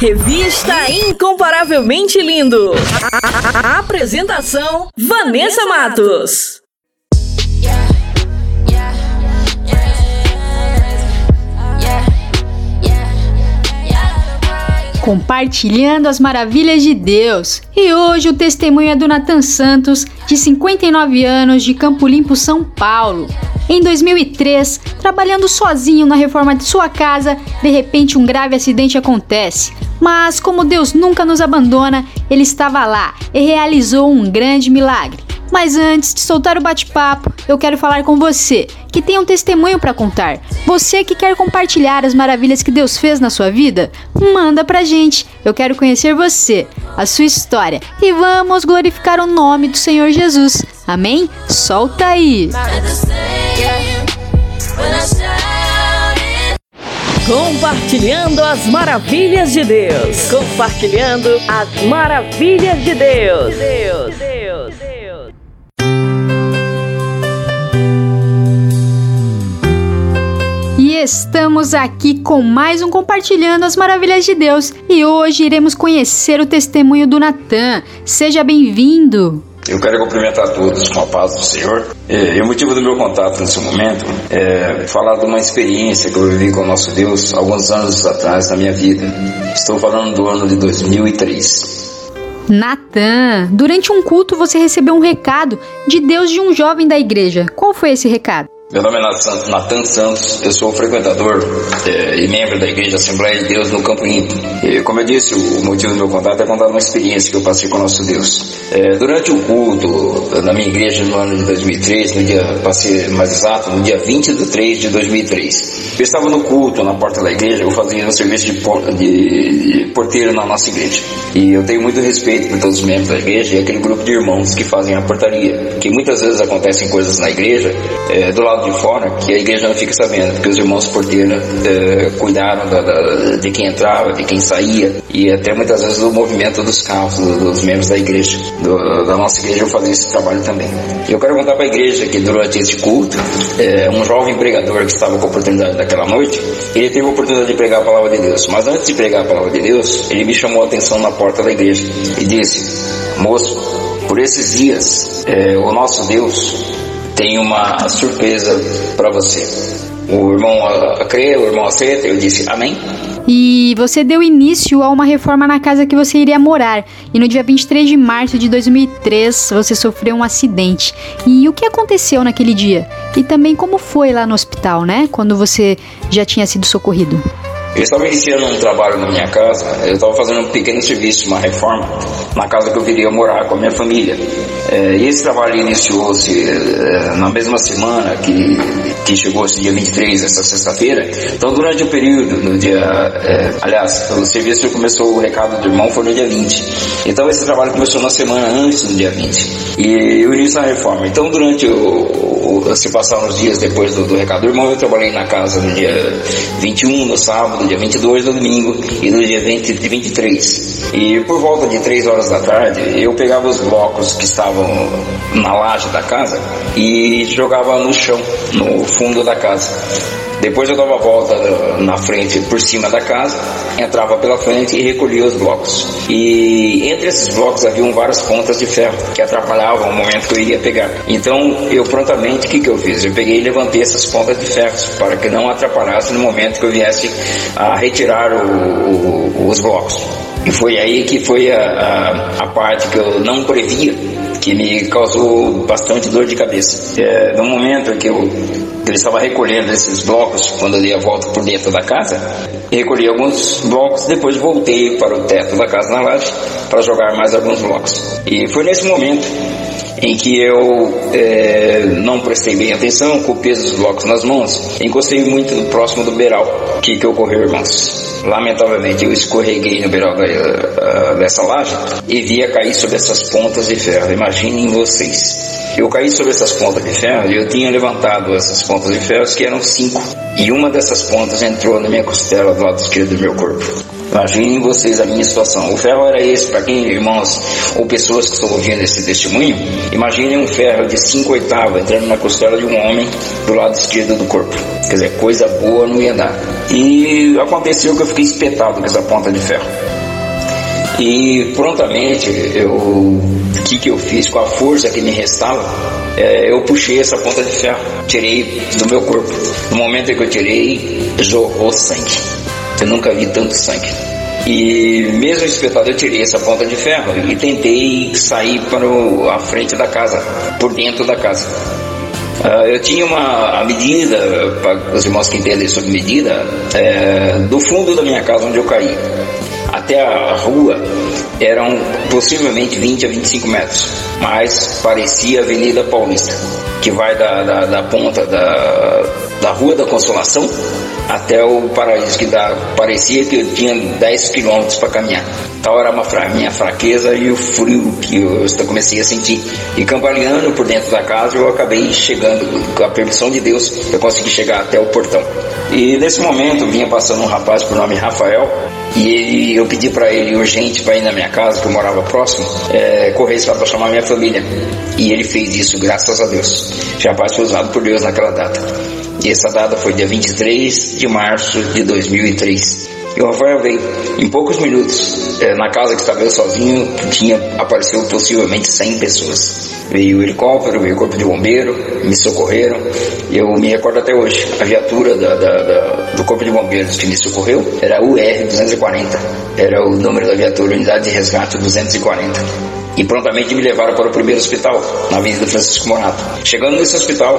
Revista Incomparavelmente Lindo. A- Apresentação: Vanessa Matos. compartilhando as maravilhas de Deus. E hoje o testemunho é do Nathan Santos, de 59 anos, de Campo Limpo, São Paulo. Em 2003, trabalhando sozinho na reforma de sua casa, de repente um grave acidente acontece. Mas como Deus nunca nos abandona, ele estava lá e realizou um grande milagre. Mas antes de soltar o bate-papo, eu quero falar com você que tem um testemunho para contar. Você que quer compartilhar as maravilhas que Deus fez na sua vida, manda pra gente. Eu quero conhecer você, a sua história e vamos glorificar o nome do Senhor Jesus. Amém? Solta aí. Compartilhando as maravilhas de Deus. Compartilhando as maravilhas de Deus. Deus, Deus. Estamos aqui com mais um Compartilhando as Maravilhas de Deus. E hoje iremos conhecer o testemunho do Natan. Seja bem-vindo. Eu quero cumprimentar todos com a paz do Senhor. É, e o motivo do meu contato nesse momento é falar de uma experiência que eu vivi com o nosso Deus alguns anos atrás na minha vida. Estou falando do ano de 2003. Natan, durante um culto você recebeu um recado de Deus de um jovem da igreja. Qual foi esse recado? Meu nome é Natan Santos, eu sou frequentador é, e membro da Igreja Assembleia de Deus no Campo Limpo. E, como eu disse, o motivo do meu contato é contar uma experiência que eu passei com o nosso Deus. É, durante o culto na minha igreja no ano de 2003, no dia, passei mais exato, no dia 20 de 3 de 2003, eu estava no culto na porta da igreja, eu fazia um serviço de, por, de, de porteiro na nossa igreja. E eu tenho muito respeito por todos os membros da igreja e aquele grupo de irmãos que fazem a portaria. Que muitas vezes acontecem coisas na igreja, é, do lado de fora que a igreja não fica sabendo, porque os irmãos porteiros eh, cuidaram da, da, de quem entrava, de quem saía e até muitas vezes do movimento dos carros, do, dos membros da igreja. Do, da nossa igreja eu fazia esse trabalho também. Eu quero contar para a igreja que durante esse culto, eh, um jovem pregador que estava com a oportunidade daquela noite, ele teve a oportunidade de pregar a palavra de Deus. Mas antes de pregar a palavra de Deus, ele me chamou a atenção na porta da igreja e disse: Moço, por esses dias, eh, o nosso Deus tem uma surpresa para você. O irmão a, crê, o irmão aceita, eu disse amém. E você deu início a uma reforma na casa que você iria morar. E no dia 23 de março de 2003 você sofreu um acidente. E o que aconteceu naquele dia? E também como foi lá no hospital, né? Quando você já tinha sido socorrido. Eu estava iniciando um trabalho na minha casa, eu estava fazendo um pequeno serviço, uma reforma, na casa que eu viria morar com a minha família. É, e esse trabalho iniciou-se é, na mesma semana que, que chegou esse dia 23, essa sexta-feira. Então, durante o período, no dia. É, aliás, o serviço começou, o recado do irmão foi no dia 20. Então, esse trabalho começou na semana antes do dia 20. E o início da reforma. Então, durante o, o. se passaram os dias depois do, do recado do irmão, eu trabalhei na casa no dia 21, no sábado, no dia 22, no domingo, e no dia 20, 23. E por volta de 3 horas da tarde, eu pegava os blocos que estavam na laje da casa e jogava no chão, no fundo da casa. Depois eu dava a volta na frente, por cima da casa, entrava pela frente e recolhia os blocos. E entre esses blocos haviam várias pontas de ferro que atrapalhavam o momento que eu iria pegar. Então eu prontamente, o que, que eu fiz? Eu peguei e levantei essas pontas de ferro para que não atrapalhasse no momento que eu viesse a retirar o, o, os blocos. E foi aí que foi a, a, a parte que eu não previa que me causou bastante dor de cabeça. É, no momento que eu, que eu estava recolhendo esses blocos, quando eu dei a volta por dentro da casa, recolhi alguns blocos, depois voltei para o teto da casa na laje para jogar mais alguns blocos. E foi nesse momento em que eu é, não prestei bem atenção, com o peso dos blocos nas mãos, encostei muito próximo do beiral. O que, que ocorreu, irmãos? Lamentavelmente, eu escorreguei no beiral da, uh, dessa laje e via cair sobre essas pontas de ferro. Imaginem vocês. Eu caí sobre essas pontas de ferro e eu tinha levantado essas pontas de ferro, que eram cinco. E uma dessas pontas entrou na minha costela do lado esquerdo do meu corpo. Imaginem vocês a minha situação. O ferro era esse, para quem, irmãos, ou pessoas que estão ouvindo esse testemunho, imaginem um ferro de 5 oitavos entrando na costela de um homem do lado esquerdo do corpo. Quer dizer, coisa boa não ia dar. E aconteceu que eu fiquei espetado com essa ponta de ferro. E prontamente, eu, o que, que eu fiz com a força que me restava? É, eu puxei essa ponta de ferro, tirei do meu corpo. No momento em que eu tirei, jorrou sangue. Eu nunca vi tanto sangue. E mesmo espetado eu tirei essa ponta de ferro e tentei sair para a frente da casa, por dentro da casa. Uh, eu tinha uma a medida, para os irmãos que entendem sobre medida, é, do fundo da minha casa onde eu caí até a rua eram possivelmente 20 a 25 metros, mas parecia a Avenida Paulista, que vai da, da, da ponta da, da Rua da Consolação até o paraíso, que dá, parecia que eu tinha 10 quilômetros para caminhar. Tal era uma fra minha fraqueza e o frio que eu comecei a sentir. E cambaleando por dentro da casa, eu acabei chegando, com a permissão de Deus, eu consegui chegar até o portão. E nesse momento vinha passando um rapaz por nome Rafael, e ele, eu pedi para ele urgente para ir na minha casa, que eu morava próximo, é, correr para chamar minha família. E ele fez isso, graças a Deus. O rapaz foi usado por Deus naquela data. E essa data foi dia 23 de março de 2003. E o Rafael veio. Em poucos minutos, é, na casa que estava eu sozinho, tinha apareceu possivelmente 100 pessoas. Veio o helicóptero, veio o corpo de bombeiro, me socorreram. Eu me recordo até hoje. A viatura da, da, da, do corpo de bombeiros que me socorreu era UR-240. Era o número da viatura, unidade de resgate 240 e prontamente me levaram para o primeiro hospital, na Avenida Francisco Morato. Chegando nesse hospital,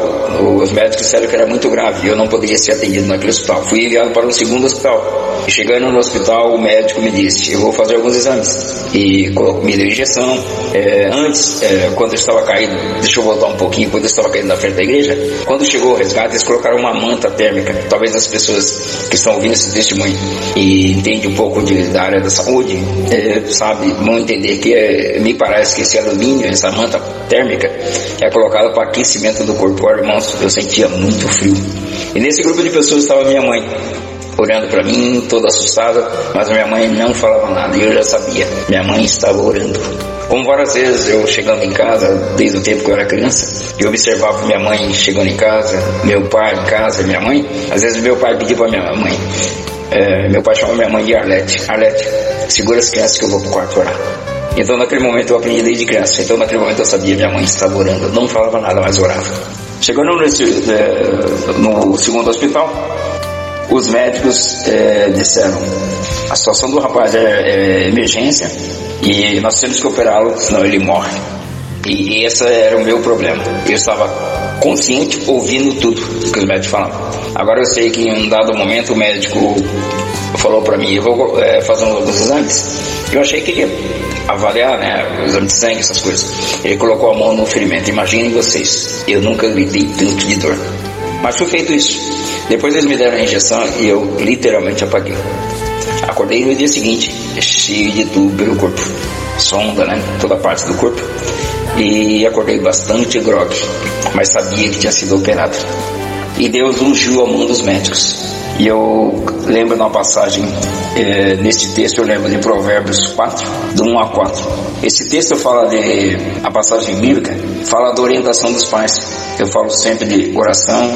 os médicos disseram que era muito grave e eu não poderia ser atendido naquele hospital. Fui enviado para um segundo hospital. E chegando no hospital, o médico me disse: Eu vou fazer alguns exames. E me deu injeção. É, antes, é, quando eu estava caído, deixa eu voltar um pouquinho, quando eu estava caído na frente da igreja, quando chegou o resgate, eles colocaram uma manta térmica. Talvez as pessoas que estão ouvindo esse testemunho e entendem um pouco de, da área da saúde, é, sabe, vão entender que é, me parece que esse alumínio, essa manta térmica, é colocada para aquecimento do corpo. Olha, irmãos, eu sentia muito frio. E nesse grupo de pessoas estava minha mãe, olhando para mim, toda assustada, mas minha mãe não falava nada e eu já sabia. Minha mãe estava orando. Como várias vezes eu chegando em casa, desde o tempo que eu era criança, eu observava minha mãe chegando em casa, meu pai em casa, minha mãe. Às vezes meu pai pedia para minha mãe, é, meu pai chamava minha mãe de Arlete: Arlete, segura as crianças que eu vou pro quarto orar. Então naquele momento eu aprendi desde criança. Então naquele momento eu sabia minha mãe estava orando. Eu não falava nada, mas orava. Chegando nesse, é, no segundo hospital, os médicos é, disseram: a situação do rapaz é, é emergência e nós temos que operá-lo, senão ele morre. E esse era o meu problema. Eu estava consciente, ouvindo tudo que os médicos falavam. Agora eu sei que em um dado momento o médico falou para mim: eu vou é, fazer alguns exames. Eu achei que ele ia avaliar, né, o exame de sangue, essas coisas. Ele colocou a mão no ferimento. Imaginem vocês, eu nunca gritei tanto de dor. Mas foi feito isso. Depois eles me deram a injeção e eu literalmente apaguei. Acordei no dia seguinte, cheio de tubo pelo corpo, sonda, né? Toda parte do corpo. E acordei bastante grog, mas sabia que tinha sido operado. E Deus ungiu a mão dos médicos. E eu lembro na passagem, é, neste texto eu lembro de Provérbios 4, do 1 a 4. Esse texto fala de, a passagem bíblica, fala da orientação dos pais. Eu falo sempre de oração,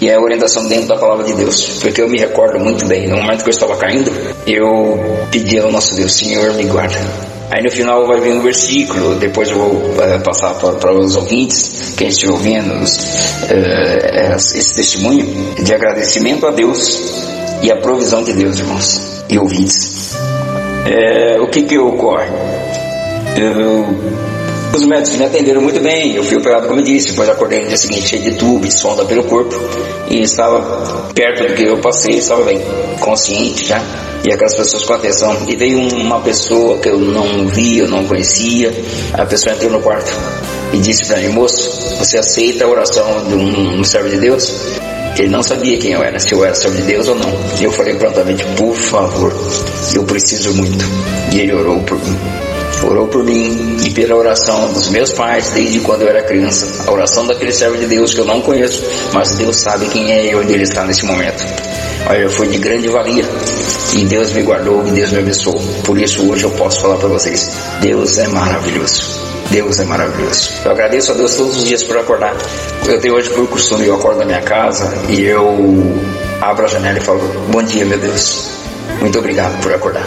e é a orientação dentro da palavra de Deus. Porque eu me recordo muito bem, no momento que eu estava caindo, eu pedi ao nosso Deus, Senhor, me guarda. Aí no final vai vir um versículo, depois eu vou é, passar para os ouvintes, quem estiver ouvindo é, esse testemunho de agradecimento a Deus e a provisão de Deus, irmãos e ouvintes. É, o que que ocorre? Eu os médicos me atenderam muito bem, eu fui operado como eu disse, depois acordei no dia seguinte cheio de tubo, sonda pelo corpo e estava perto do que eu passei, estava bem, consciente já, e aquelas pessoas com atenção. E veio uma pessoa que eu não via, eu não conhecia, a pessoa entrou no quarto e disse para mim, moço, você aceita a oração de um, servo de Deus? Ele não sabia quem eu era, se eu era servo de Deus ou não. E eu falei prontamente, por favor, eu preciso muito. E ele orou por mim orou por mim e pela oração dos meus pais desde quando eu era criança. A oração daquele servo de Deus que eu não conheço, mas Deus sabe quem é e onde ele está nesse momento. Olha, foi de grande valia e Deus me guardou e Deus me abençoou. Por isso hoje eu posso falar para vocês: Deus é maravilhoso. Deus é maravilhoso. Eu agradeço a Deus todos os dias por acordar. Eu tenho hoje por costume, eu acordo na minha casa e eu abro a janela e falo: Bom dia, meu Deus. Muito obrigado por acordar.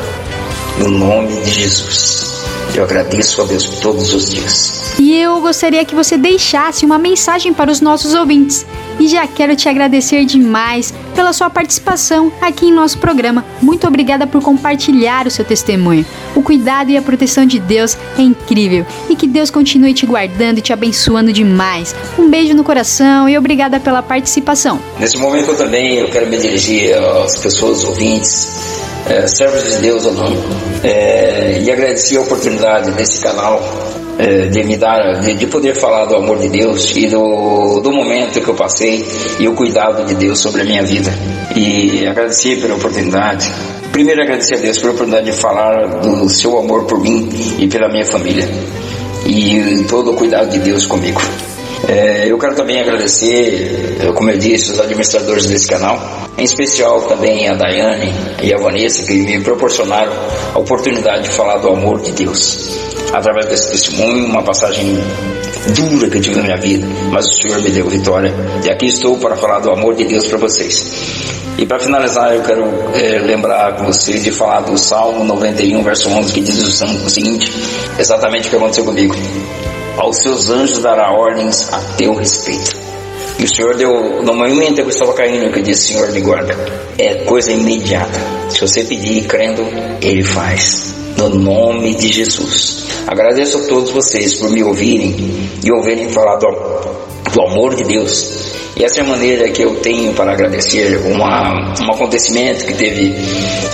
No nome de Jesus. Eu agradeço a Deus todos os dias. E eu gostaria que você deixasse uma mensagem para os nossos ouvintes. E já quero te agradecer demais pela sua participação aqui em nosso programa. Muito obrigada por compartilhar o seu testemunho. O cuidado e a proteção de Deus é incrível e que Deus continue te guardando e te abençoando demais. Um beijo no coração e obrigada pela participação. Nesse momento eu também eu quero me dirigir às pessoas ouvintes é, servos de Deus ou não. É, e agradecer a oportunidade desse canal é, de me dar, de, de, poder falar do amor de Deus e do, do momento que eu passei e o cuidado de Deus sobre a minha vida. E agradecer pela oportunidade. Primeiro agradecer a Deus pela oportunidade de falar do seu amor por mim e pela minha família e todo o cuidado de Deus comigo. É, eu quero também agradecer, como eu disse, os administradores desse canal, em especial também a Daiane e a Vanessa, que me proporcionaram a oportunidade de falar do amor de Deus. Através desse testemunho, uma passagem dura que eu tive na minha vida, mas o Senhor me deu vitória. E aqui estou para falar do amor de Deus para vocês. E para finalizar, eu quero é, lembrar com vocês de falar do Salmo 91, verso 11, que diz o seguinte: exatamente o que aconteceu comigo aos seus anjos dará ordens a teu respeito. E o Senhor deu, no momento eu estava caindo, que disse, Senhor, me guarda. É coisa imediata. Se você pedir crendo, Ele faz. No nome de Jesus. Agradeço a todos vocês por me ouvirem e ouvirem falar do, do amor de Deus. E essa é a maneira que eu tenho para agradecer uma, um acontecimento que teve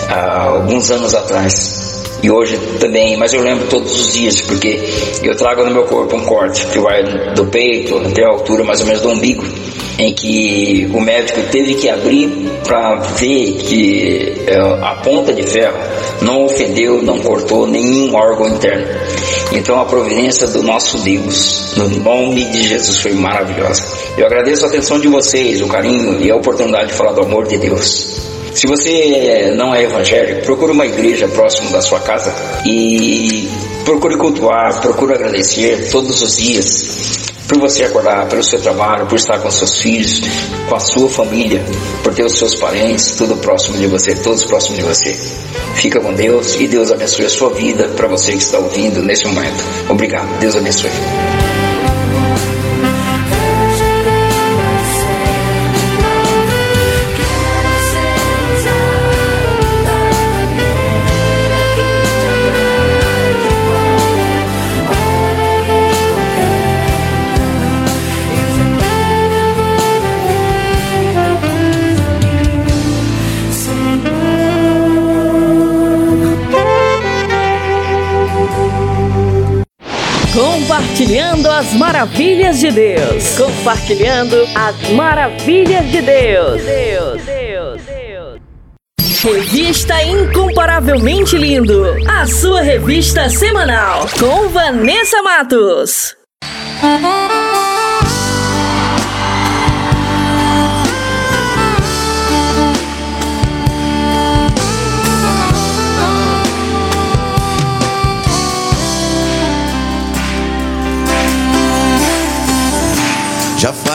há alguns anos atrás e hoje também, mas eu lembro todos os dias, porque eu trago no meu corpo um corte que vai do peito até a altura mais ou menos do umbigo, em que o médico teve que abrir para ver que é, a ponta de ferro não ofendeu, não cortou nenhum órgão interno. Então a providência do nosso Deus, no nome de Jesus, foi maravilhosa. Eu agradeço a atenção de vocês, o carinho e a oportunidade de falar do amor de Deus. Se você não é evangélico, procure uma igreja próximo da sua casa e procure cultuar, procure agradecer todos os dias por você acordar, pelo seu trabalho, por estar com seus filhos, com a sua família, por ter os seus parentes, tudo próximo de você, todos próximos de você. Fica com Deus e Deus abençoe a sua vida para você que está ouvindo nesse momento. Obrigado. Deus abençoe. Compartilhando as maravilhas de Deus. Compartilhando as maravilhas de Deus. Deus. Deus. Deus. Revista Incomparavelmente Lindo. A sua revista semanal. Com Vanessa Matos.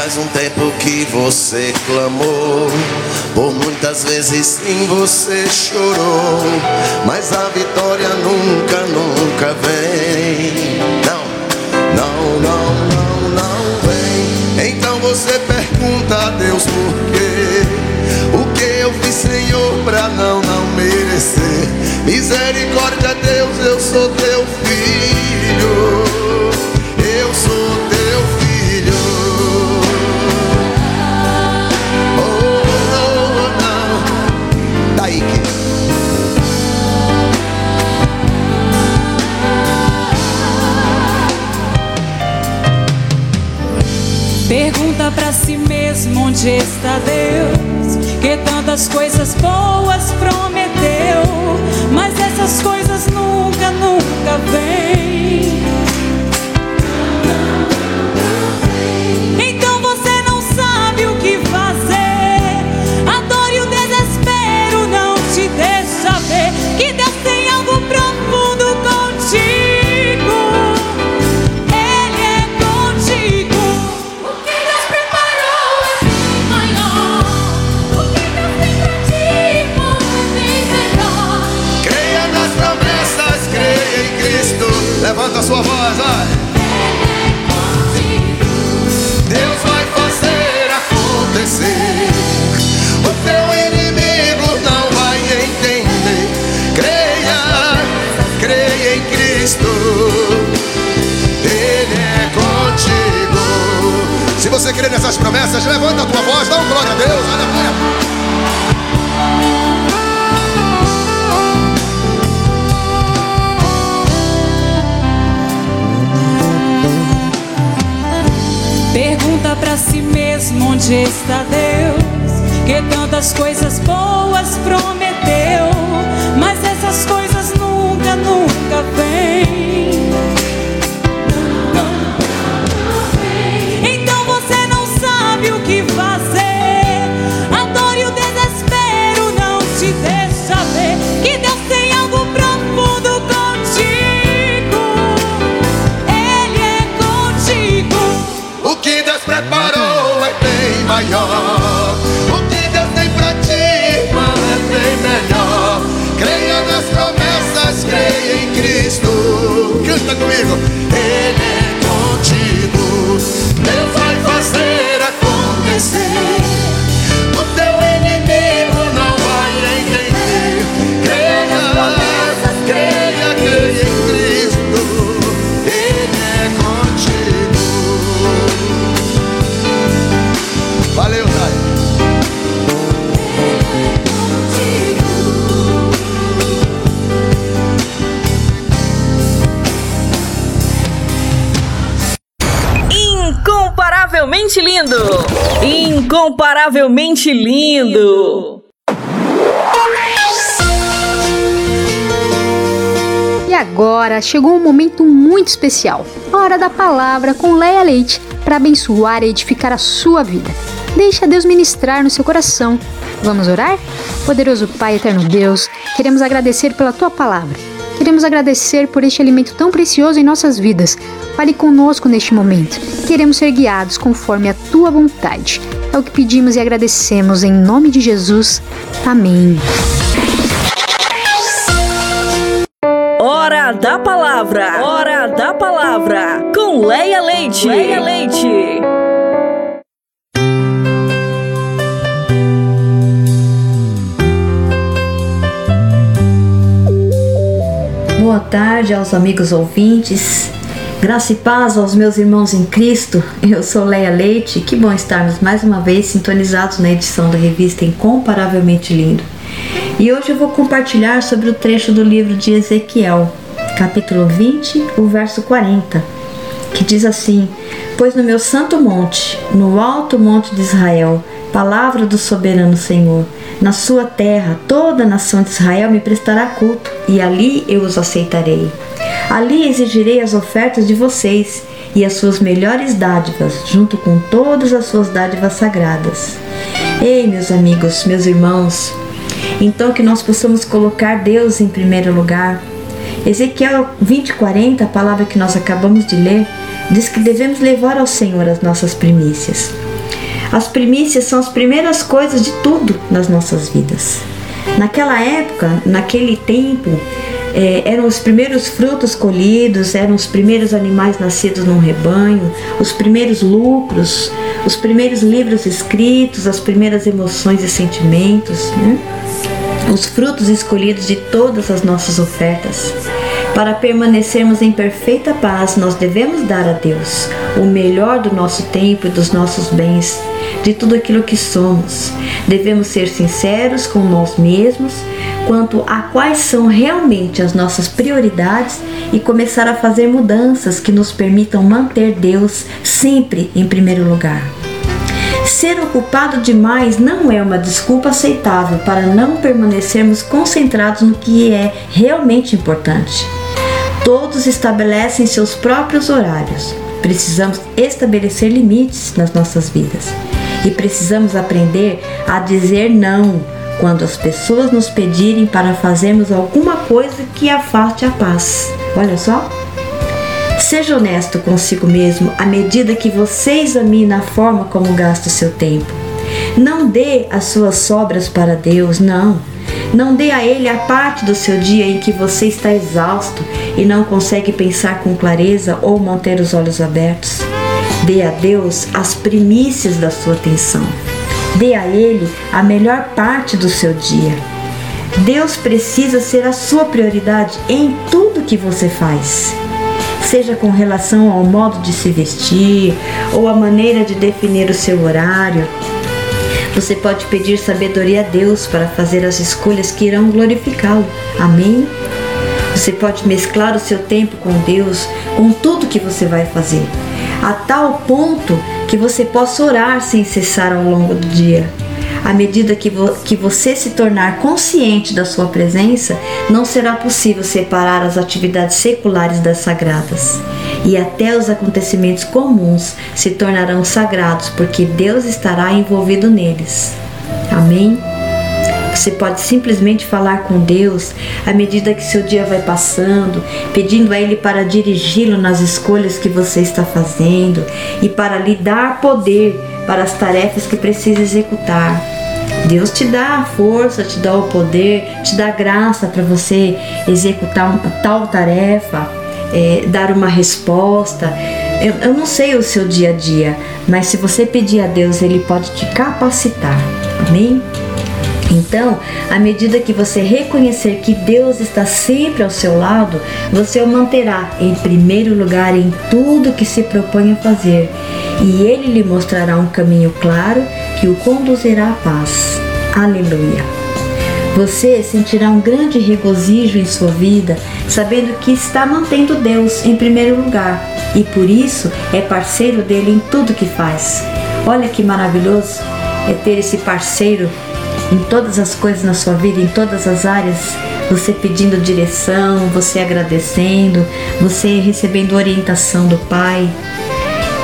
Faz um tempo que você clamou, por muitas vezes sim você chorou, mas a vitória nunca, nunca vem. Não, não, não, não, não vem. Então você tantas coisas boas prometeu, mas essas coisas nunca, nunca vêm. Incomparavelmente lindo! E agora chegou um momento muito especial, hora da palavra com Leia Leite para abençoar e edificar a sua vida. Deixa Deus ministrar no seu coração. Vamos orar? Poderoso Pai, eterno Deus, queremos agradecer pela tua palavra. Queremos agradecer por este alimento tão precioso em nossas vidas. Fale conosco neste momento. Queremos ser guiados conforme a tua vontade. É o que pedimos e agradecemos em nome de Jesus. Amém. Hora da palavra! Hora da palavra! Com Leia Leite! Leia Leite! Boa tarde aos amigos ouvintes. Graça e paz aos meus irmãos em Cristo. Eu sou Leia Leite. Que bom estarmos mais uma vez sintonizados na edição da revista Incomparavelmente Lindo. E hoje eu vou compartilhar sobre o trecho do livro de Ezequiel, capítulo 20, o verso 40, que diz assim: Pois no meu santo monte, no alto monte de Israel, palavra do soberano Senhor, na sua terra toda a nação de Israel me prestará culto, e ali eu os aceitarei. Ali exigirei as ofertas de vocês e as suas melhores dádivas, junto com todas as suas dádivas sagradas. Ei, meus amigos, meus irmãos, então que nós possamos colocar Deus em primeiro lugar. Ezequiel 20:40, a palavra que nós acabamos de ler, diz que devemos levar ao Senhor as nossas primícias. As primícias são as primeiras coisas de tudo nas nossas vidas. Naquela época, naquele tempo, eh, eram os primeiros frutos colhidos, eram os primeiros animais nascidos num rebanho, os primeiros lucros, os primeiros livros escritos, as primeiras emoções e sentimentos, né? os frutos escolhidos de todas as nossas ofertas. Para permanecermos em perfeita paz, nós devemos dar a Deus o melhor do nosso tempo e dos nossos bens, de tudo aquilo que somos. Devemos ser sinceros com nós mesmos quanto a quais são realmente as nossas prioridades e começar a fazer mudanças que nos permitam manter Deus sempre em primeiro lugar. Ser ocupado demais não é uma desculpa aceitável para não permanecermos concentrados no que é realmente importante. Todos estabelecem seus próprios horários. Precisamos estabelecer limites nas nossas vidas e precisamos aprender a dizer não quando as pessoas nos pedirem para fazermos alguma coisa que afaste a paz. Olha só. Seja honesto consigo mesmo à medida que você examina a forma como gasta o seu tempo. Não dê as suas sobras para Deus, não. Não dê a Ele a parte do seu dia em que você está exausto e não consegue pensar com clareza ou manter os olhos abertos. Dê a Deus as primícias da sua atenção. Dê a Ele a melhor parte do seu dia. Deus precisa ser a sua prioridade em tudo que você faz. Seja com relação ao modo de se vestir ou a maneira de definir o seu horário. Você pode pedir sabedoria a Deus para fazer as escolhas que irão glorificá-lo. Amém? Você pode mesclar o seu tempo com Deus, com tudo que você vai fazer. a tal ponto que você possa orar sem cessar ao longo do dia. À medida que, vo que você se tornar consciente da sua presença, não será possível separar as atividades seculares das sagradas. E até os acontecimentos comuns se tornarão sagrados, porque Deus estará envolvido neles. Amém? Você pode simplesmente falar com Deus à medida que seu dia vai passando, pedindo a Ele para dirigi-lo nas escolhas que você está fazendo e para lhe dar poder para as tarefas que precisa executar. Deus te dá a força, te dá o poder, te dá graça para você executar uma tal tarefa, é, dar uma resposta. Eu, eu não sei o seu dia a dia, mas se você pedir a Deus, Ele pode te capacitar. Amém? Então, à medida que você reconhecer que Deus está sempre ao seu lado, você o manterá em primeiro lugar em tudo que se propõe a fazer, e ele lhe mostrará um caminho claro que o conduzirá à paz. Aleluia. Você sentirá um grande regozijo em sua vida, sabendo que está mantendo Deus em primeiro lugar e por isso é parceiro dele em tudo que faz. Olha que maravilhoso é ter esse parceiro em todas as coisas na sua vida, em todas as áreas, você pedindo direção, você agradecendo, você recebendo orientação do Pai.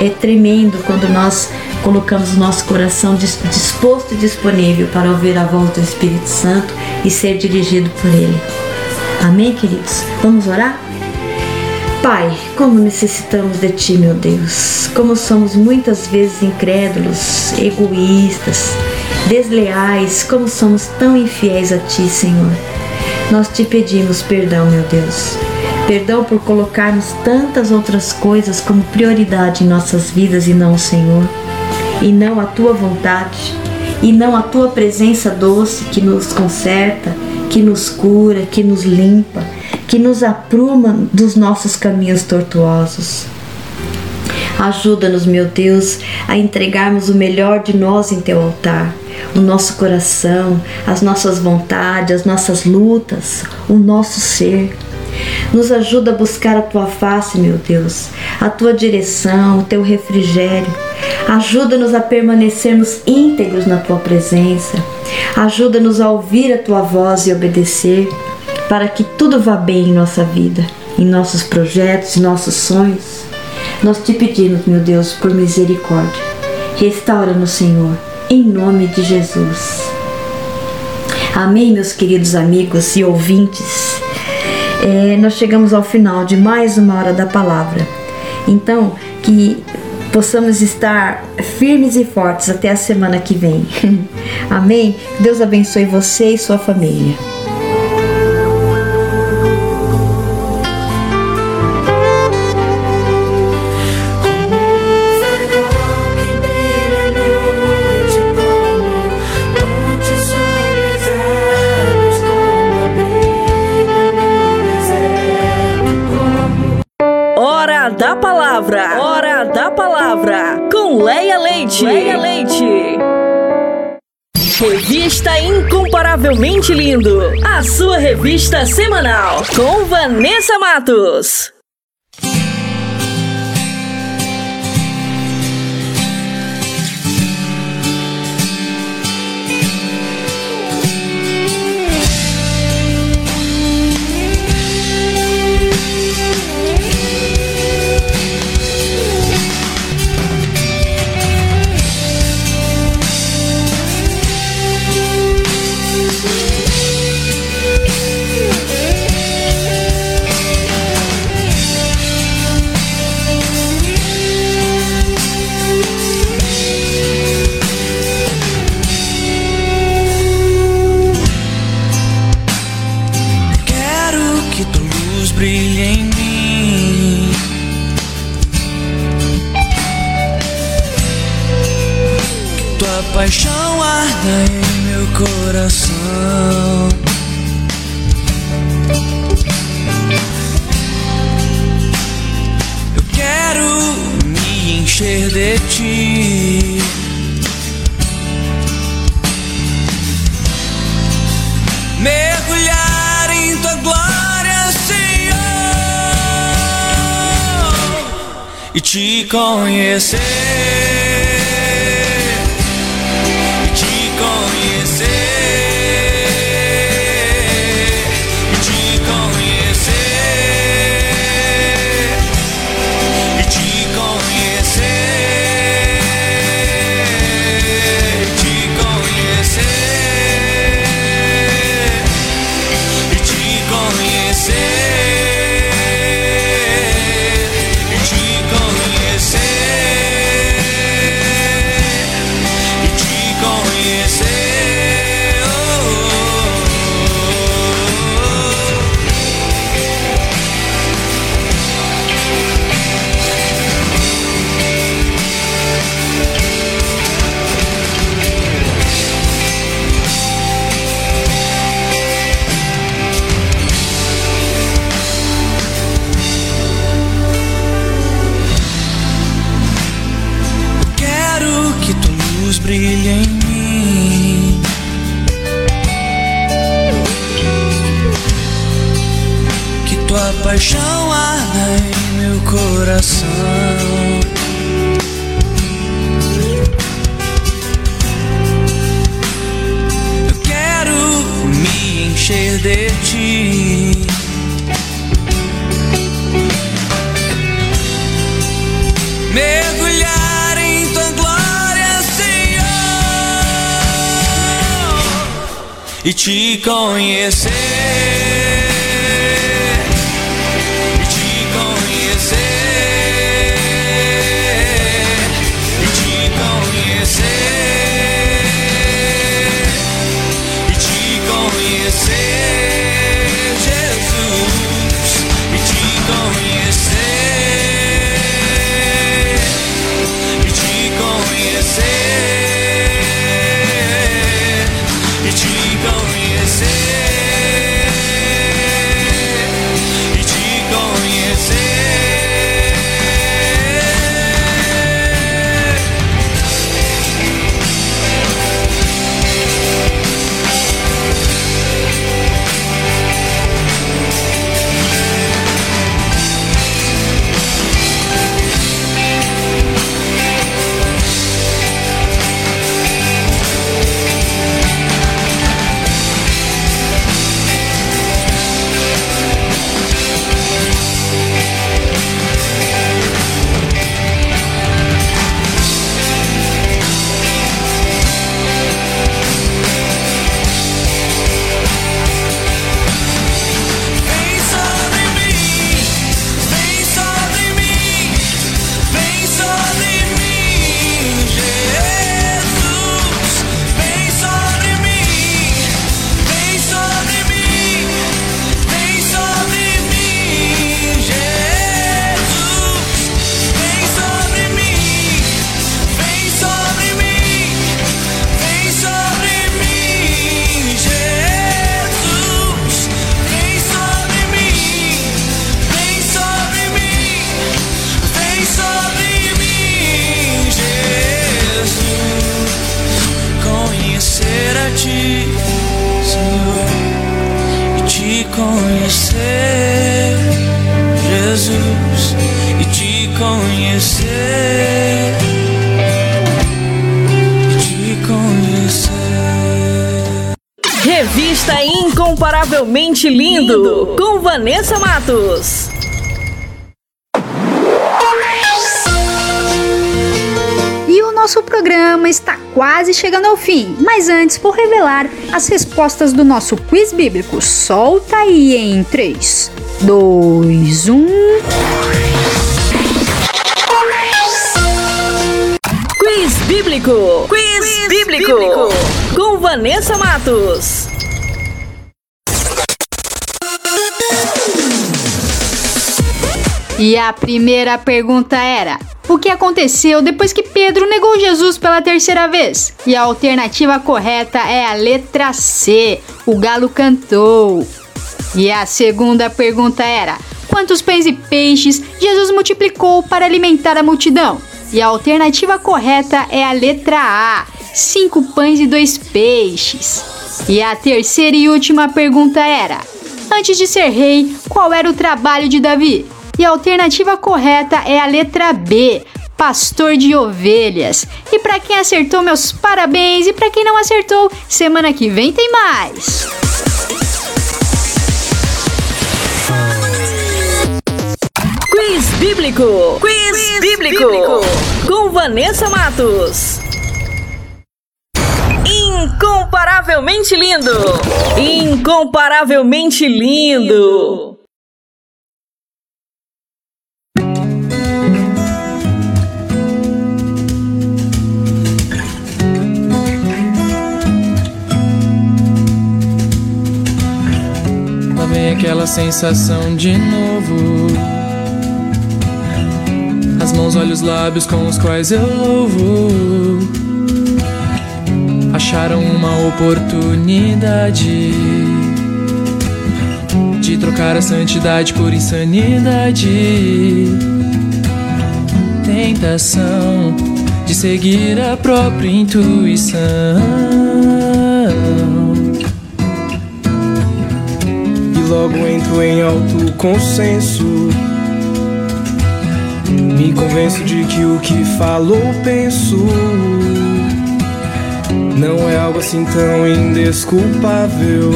É tremendo quando nós colocamos o nosso coração disposto e disponível para ouvir a voz do Espírito Santo e ser dirigido por Ele. Amém, queridos? Vamos orar? Pai, como necessitamos de Ti, meu Deus. Como somos muitas vezes incrédulos, egoístas, desleais, como somos tão infiéis a Ti, Senhor. Nós te pedimos perdão, meu Deus. Perdão por colocarmos tantas outras coisas como prioridade em nossas vidas e não o Senhor, e não a Tua vontade, e não a Tua presença doce que nos conserta, que nos cura, que nos limpa, que nos apruma dos nossos caminhos tortuosos. Ajuda-nos, meu Deus, a entregarmos o melhor de nós em Teu altar o nosso coração, as nossas vontades, as nossas lutas, o nosso ser. Nos ajuda a buscar a tua face, meu Deus, a tua direção, o teu refrigério. Ajuda-nos a permanecermos íntegros na tua presença. Ajuda-nos a ouvir a tua voz e obedecer, para que tudo vá bem em nossa vida, em nossos projetos, em nossos sonhos. Nós te pedimos, meu Deus, por misericórdia. Restaura-nos, Senhor em nome de Jesus. Amém, meus queridos amigos e ouvintes. É, nós chegamos ao final de mais uma hora da palavra. Então, que possamos estar firmes e fortes até a semana que vem. Amém? Deus abençoe você e sua família. Incomparavelmente Lindo. A sua revista semanal. Com Vanessa Matos. Chegando ao fim, mas antes vou revelar as respostas do nosso quiz bíblico. Solta aí em 3, 2, 1. Quiz Bíblico. Quiz, bíblico. Com Vanessa Matos. E a primeira pergunta era: O que aconteceu depois que Pedro negou Jesus pela terceira vez? E a alternativa correta é a letra C: O galo cantou. E a segunda pergunta era: Quantos pães e peixes Jesus multiplicou para alimentar a multidão? E a alternativa correta é a letra A: cinco pães e dois peixes. E a terceira e última pergunta era: Antes de ser rei, qual era o trabalho de Davi? E a alternativa correta é a letra B, pastor de ovelhas. E para quem acertou, meus parabéns. E para quem não acertou, semana que vem tem mais. Quiz Bíblico. Quiz, Quiz bíblico. bíblico. Com Vanessa Matos. Incomparavelmente lindo. Incomparavelmente lindo. Aquela sensação de novo. As mãos, olhos, lábios com os quais eu louvo. Acharam uma oportunidade de trocar a santidade por insanidade. Tentação de seguir a própria intuição. E logo entro em alto consenso. Me convenço de que o que falo ou penso não é algo assim tão indesculpável.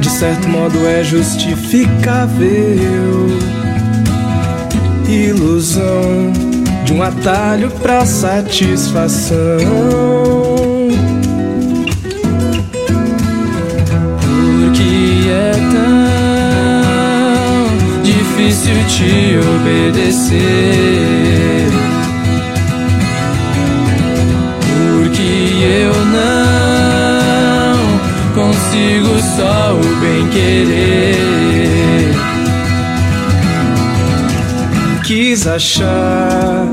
De certo modo é justificável. Ilusão de um atalho pra satisfação. Porque é tão difícil te obedecer. Porque eu não consigo só o bem querer. Quis achar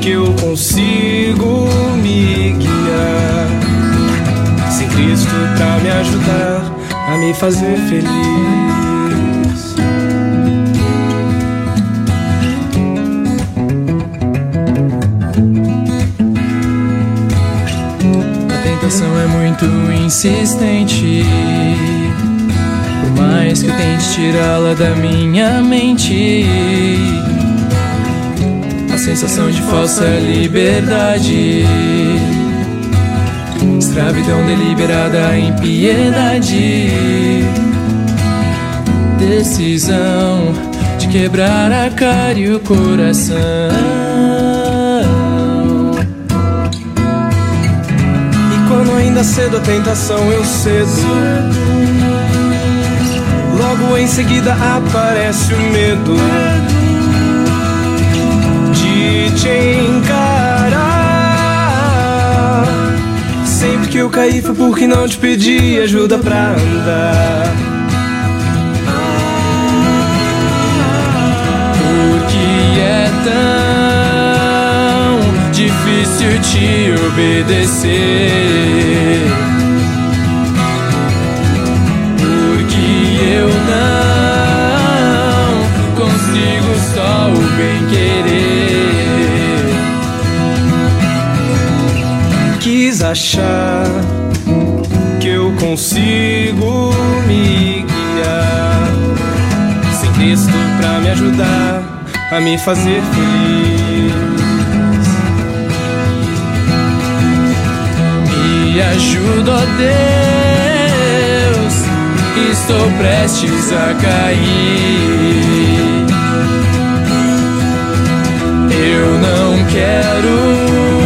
que eu consigo me guiar. Sem Cristo pra me ajudar a me fazer feliz. A tentação é muito insistente. Por mais que eu tente tirá-la da minha mente, a sensação de falsa liberdade, escravidão deliberada, impiedade, decisão de quebrar a cara e o coração. E quando ainda cedo a tentação eu cedo. Logo em seguida aparece o medo de te que eu caí foi porque não te pedi ajuda pra andar. Porque é tão difícil te obedecer. Achar que eu consigo me guiar. Sem Cristo pra me ajudar a me fazer feliz. Me ajuda, ó Deus, estou prestes a cair. Eu não quero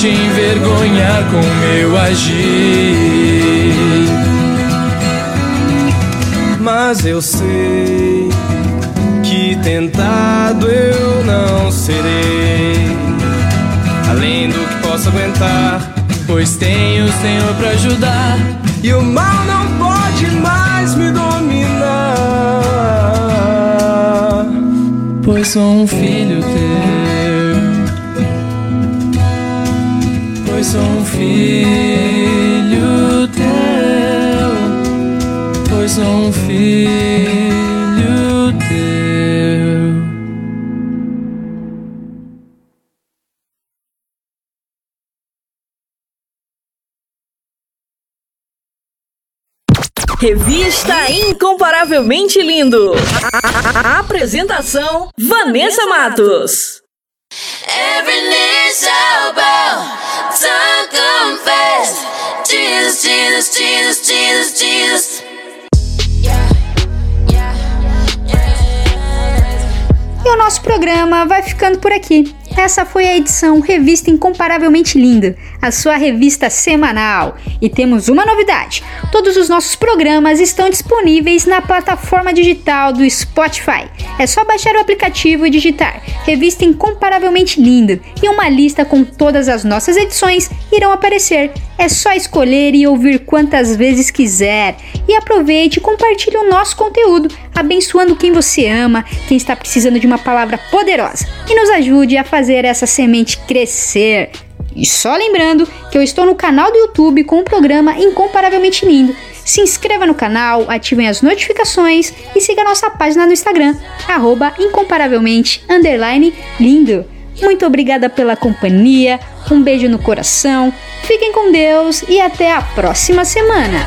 te envergonhar com meu agir. Mas eu sei que tentado eu não serei. Além do que posso aguentar, pois tenho o Senhor pra ajudar. E o mal não pode mais me dominar. Pois sou um filho teu. Pois sou um filho teu. Pois sou um filho teu. Revista Incomparavelmente Lindo. A apresentação: Vanessa Matos. Every tongue confess. Jesus, Jesus, Jesus, Jesus, Jesus. E o nosso programa vai ficando por aqui. Essa foi a edição Revista Incomparavelmente Linda, a sua revista semanal. E temos uma novidade: todos os nossos programas estão disponíveis na plataforma digital do Spotify. É só baixar o aplicativo e digitar Revista Incomparavelmente Linda e uma lista com todas as nossas edições irão aparecer. É só escolher e ouvir quantas vezes quiser. E aproveite e compartilhe o nosso conteúdo, abençoando quem você ama, quem está precisando de uma palavra poderosa. E nos ajude a fazer essa semente crescer. E só lembrando que eu estou no canal do YouTube com o programa Incomparavelmente Lindo. Se inscreva no canal, ativem as notificações e siga nossa página no Instagram, arroba incomparavelmente lindo. Muito obrigada pela companhia, um beijo no coração, fiquem com Deus e até a próxima semana.